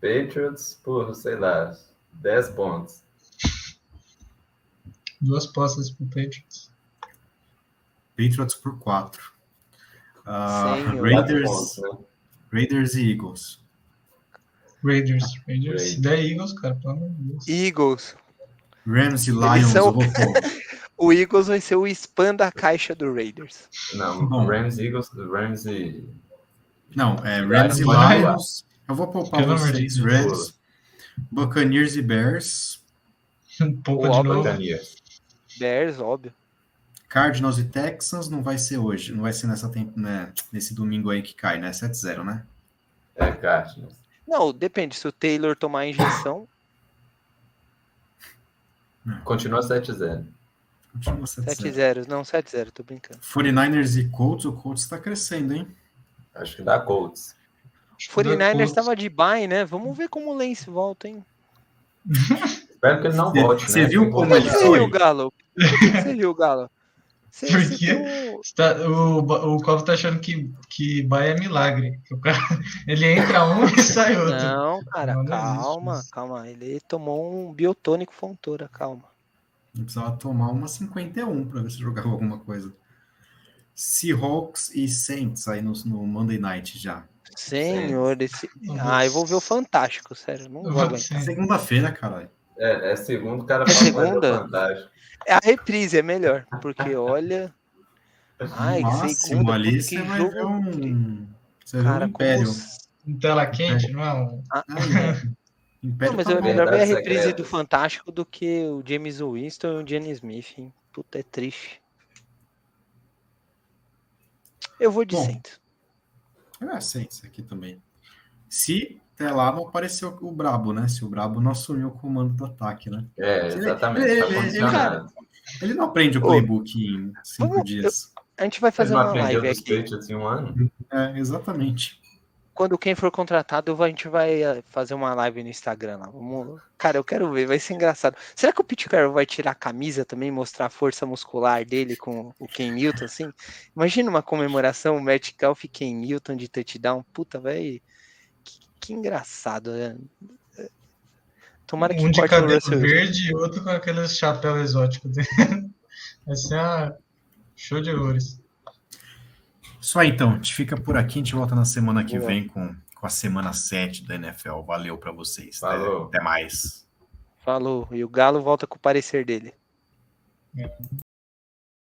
Patriots por, sei lá, 10 pontos. Duas postas pro Patriots. Patriots por 4. Senhor. Quatro Raiders, pontos, né? Raiders e Eagles. Raiders. Raiders. Se der Eagles, cara, pelo amor de Deus. Eagles. Rams e Lions, são-. O Eagles vai ser o spam da caixa do Raiders. Não, Bom. Rams, Eagles, Rams e Não, é Rams e. Lions. Eu vou poupar Pelo vocês. Rams, Buccaneers e Bears. Um pouco O de novo. Buccaneers. Bears, óbvio. Cardinals e Texans não vai ser hoje, não vai ser nessa tempo, né, nesse domingo aí que cai, né? 7-0, né? É, Cardinals. Não, depende. Se o Taylor tomar a injeção, Continua 7-0. Continua 7-0. 7-0. Não, 7-0, tô brincando. 49ers e Colts, o Colts tá crescendo, hein? Acho que dá Colts. 49ers Colts. tava de bye, né? Vamos ver como o Lance volta, hein? Espero que ele não volte, você né? viu como Por ele que vontade. você foi? riu, Galo? Por que você riu, Galo? Você, Por você quê? tem um- Tá- o, o Covo tá achando que, que Bahia é milagre. Cara, ele entra um e sai outro. Não, cara, Não, não existe calma, isso. calma. Ele tomou um biotônico fontura, calma. Eu precisava tomar uma 51 para ver se jogava alguma coisa. Seahawks e Saints aí no, no Monday Night já. Senhor, esse. Ah, eu vou- ver o Fantástico, sério. Não vou aguentar. Segunda-feira, caralho. É, é segundo, o cara É fala mais segunda? É a reprise, é melhor. Porque olha. Ai, máximo ali você vai jogo ver um. Você Cara, um como. Império. os- Um tela quente, não é? Um... Ah, não. Império Não, mas tá é melhor ver a reprise secretas. do Fantástico do que o James Winston e o Jenny Smith, hein? Puta, é triste. Eu vou de Bom. Saints. É, Saints aqui também. Se até lá não apareceu o Brabo, né? Se o Brabo não assumiu o comando do ataque, né? É, exatamente. Ele- Tá ele- condicionado. Ele não aprende o Ô, playbook em cinco vamos- dias. A gente vai fazer não uma live aqui. Em um ano? É, exatamente. Quando quem for contratado, eu a gente vai eh, fazer uma live no Instagram lá. Vamos... Cara, eu quero ver, vai ser engraçado. Será que o Pete Carroll vai tirar a camisa também, mostrar a força muscular dele com o Ken Newton, assim? Imagina uma comemoração, o Matt Calf e Ken Newton de touchdown. Puta, velho. Que, que engraçado, né? Tomara que um de cabelo Russell Wilson. verde e outro com aquele chapéu exótico dele. Vai ser uma... show de horrores. Isso aí, então. A gente fica por aqui. A gente volta na semana que Boa. vem com, com a semana 7 da NFL. Valeu para vocês. Até- Falou. até mais. Falou. E o Galo volta com o parecer dele.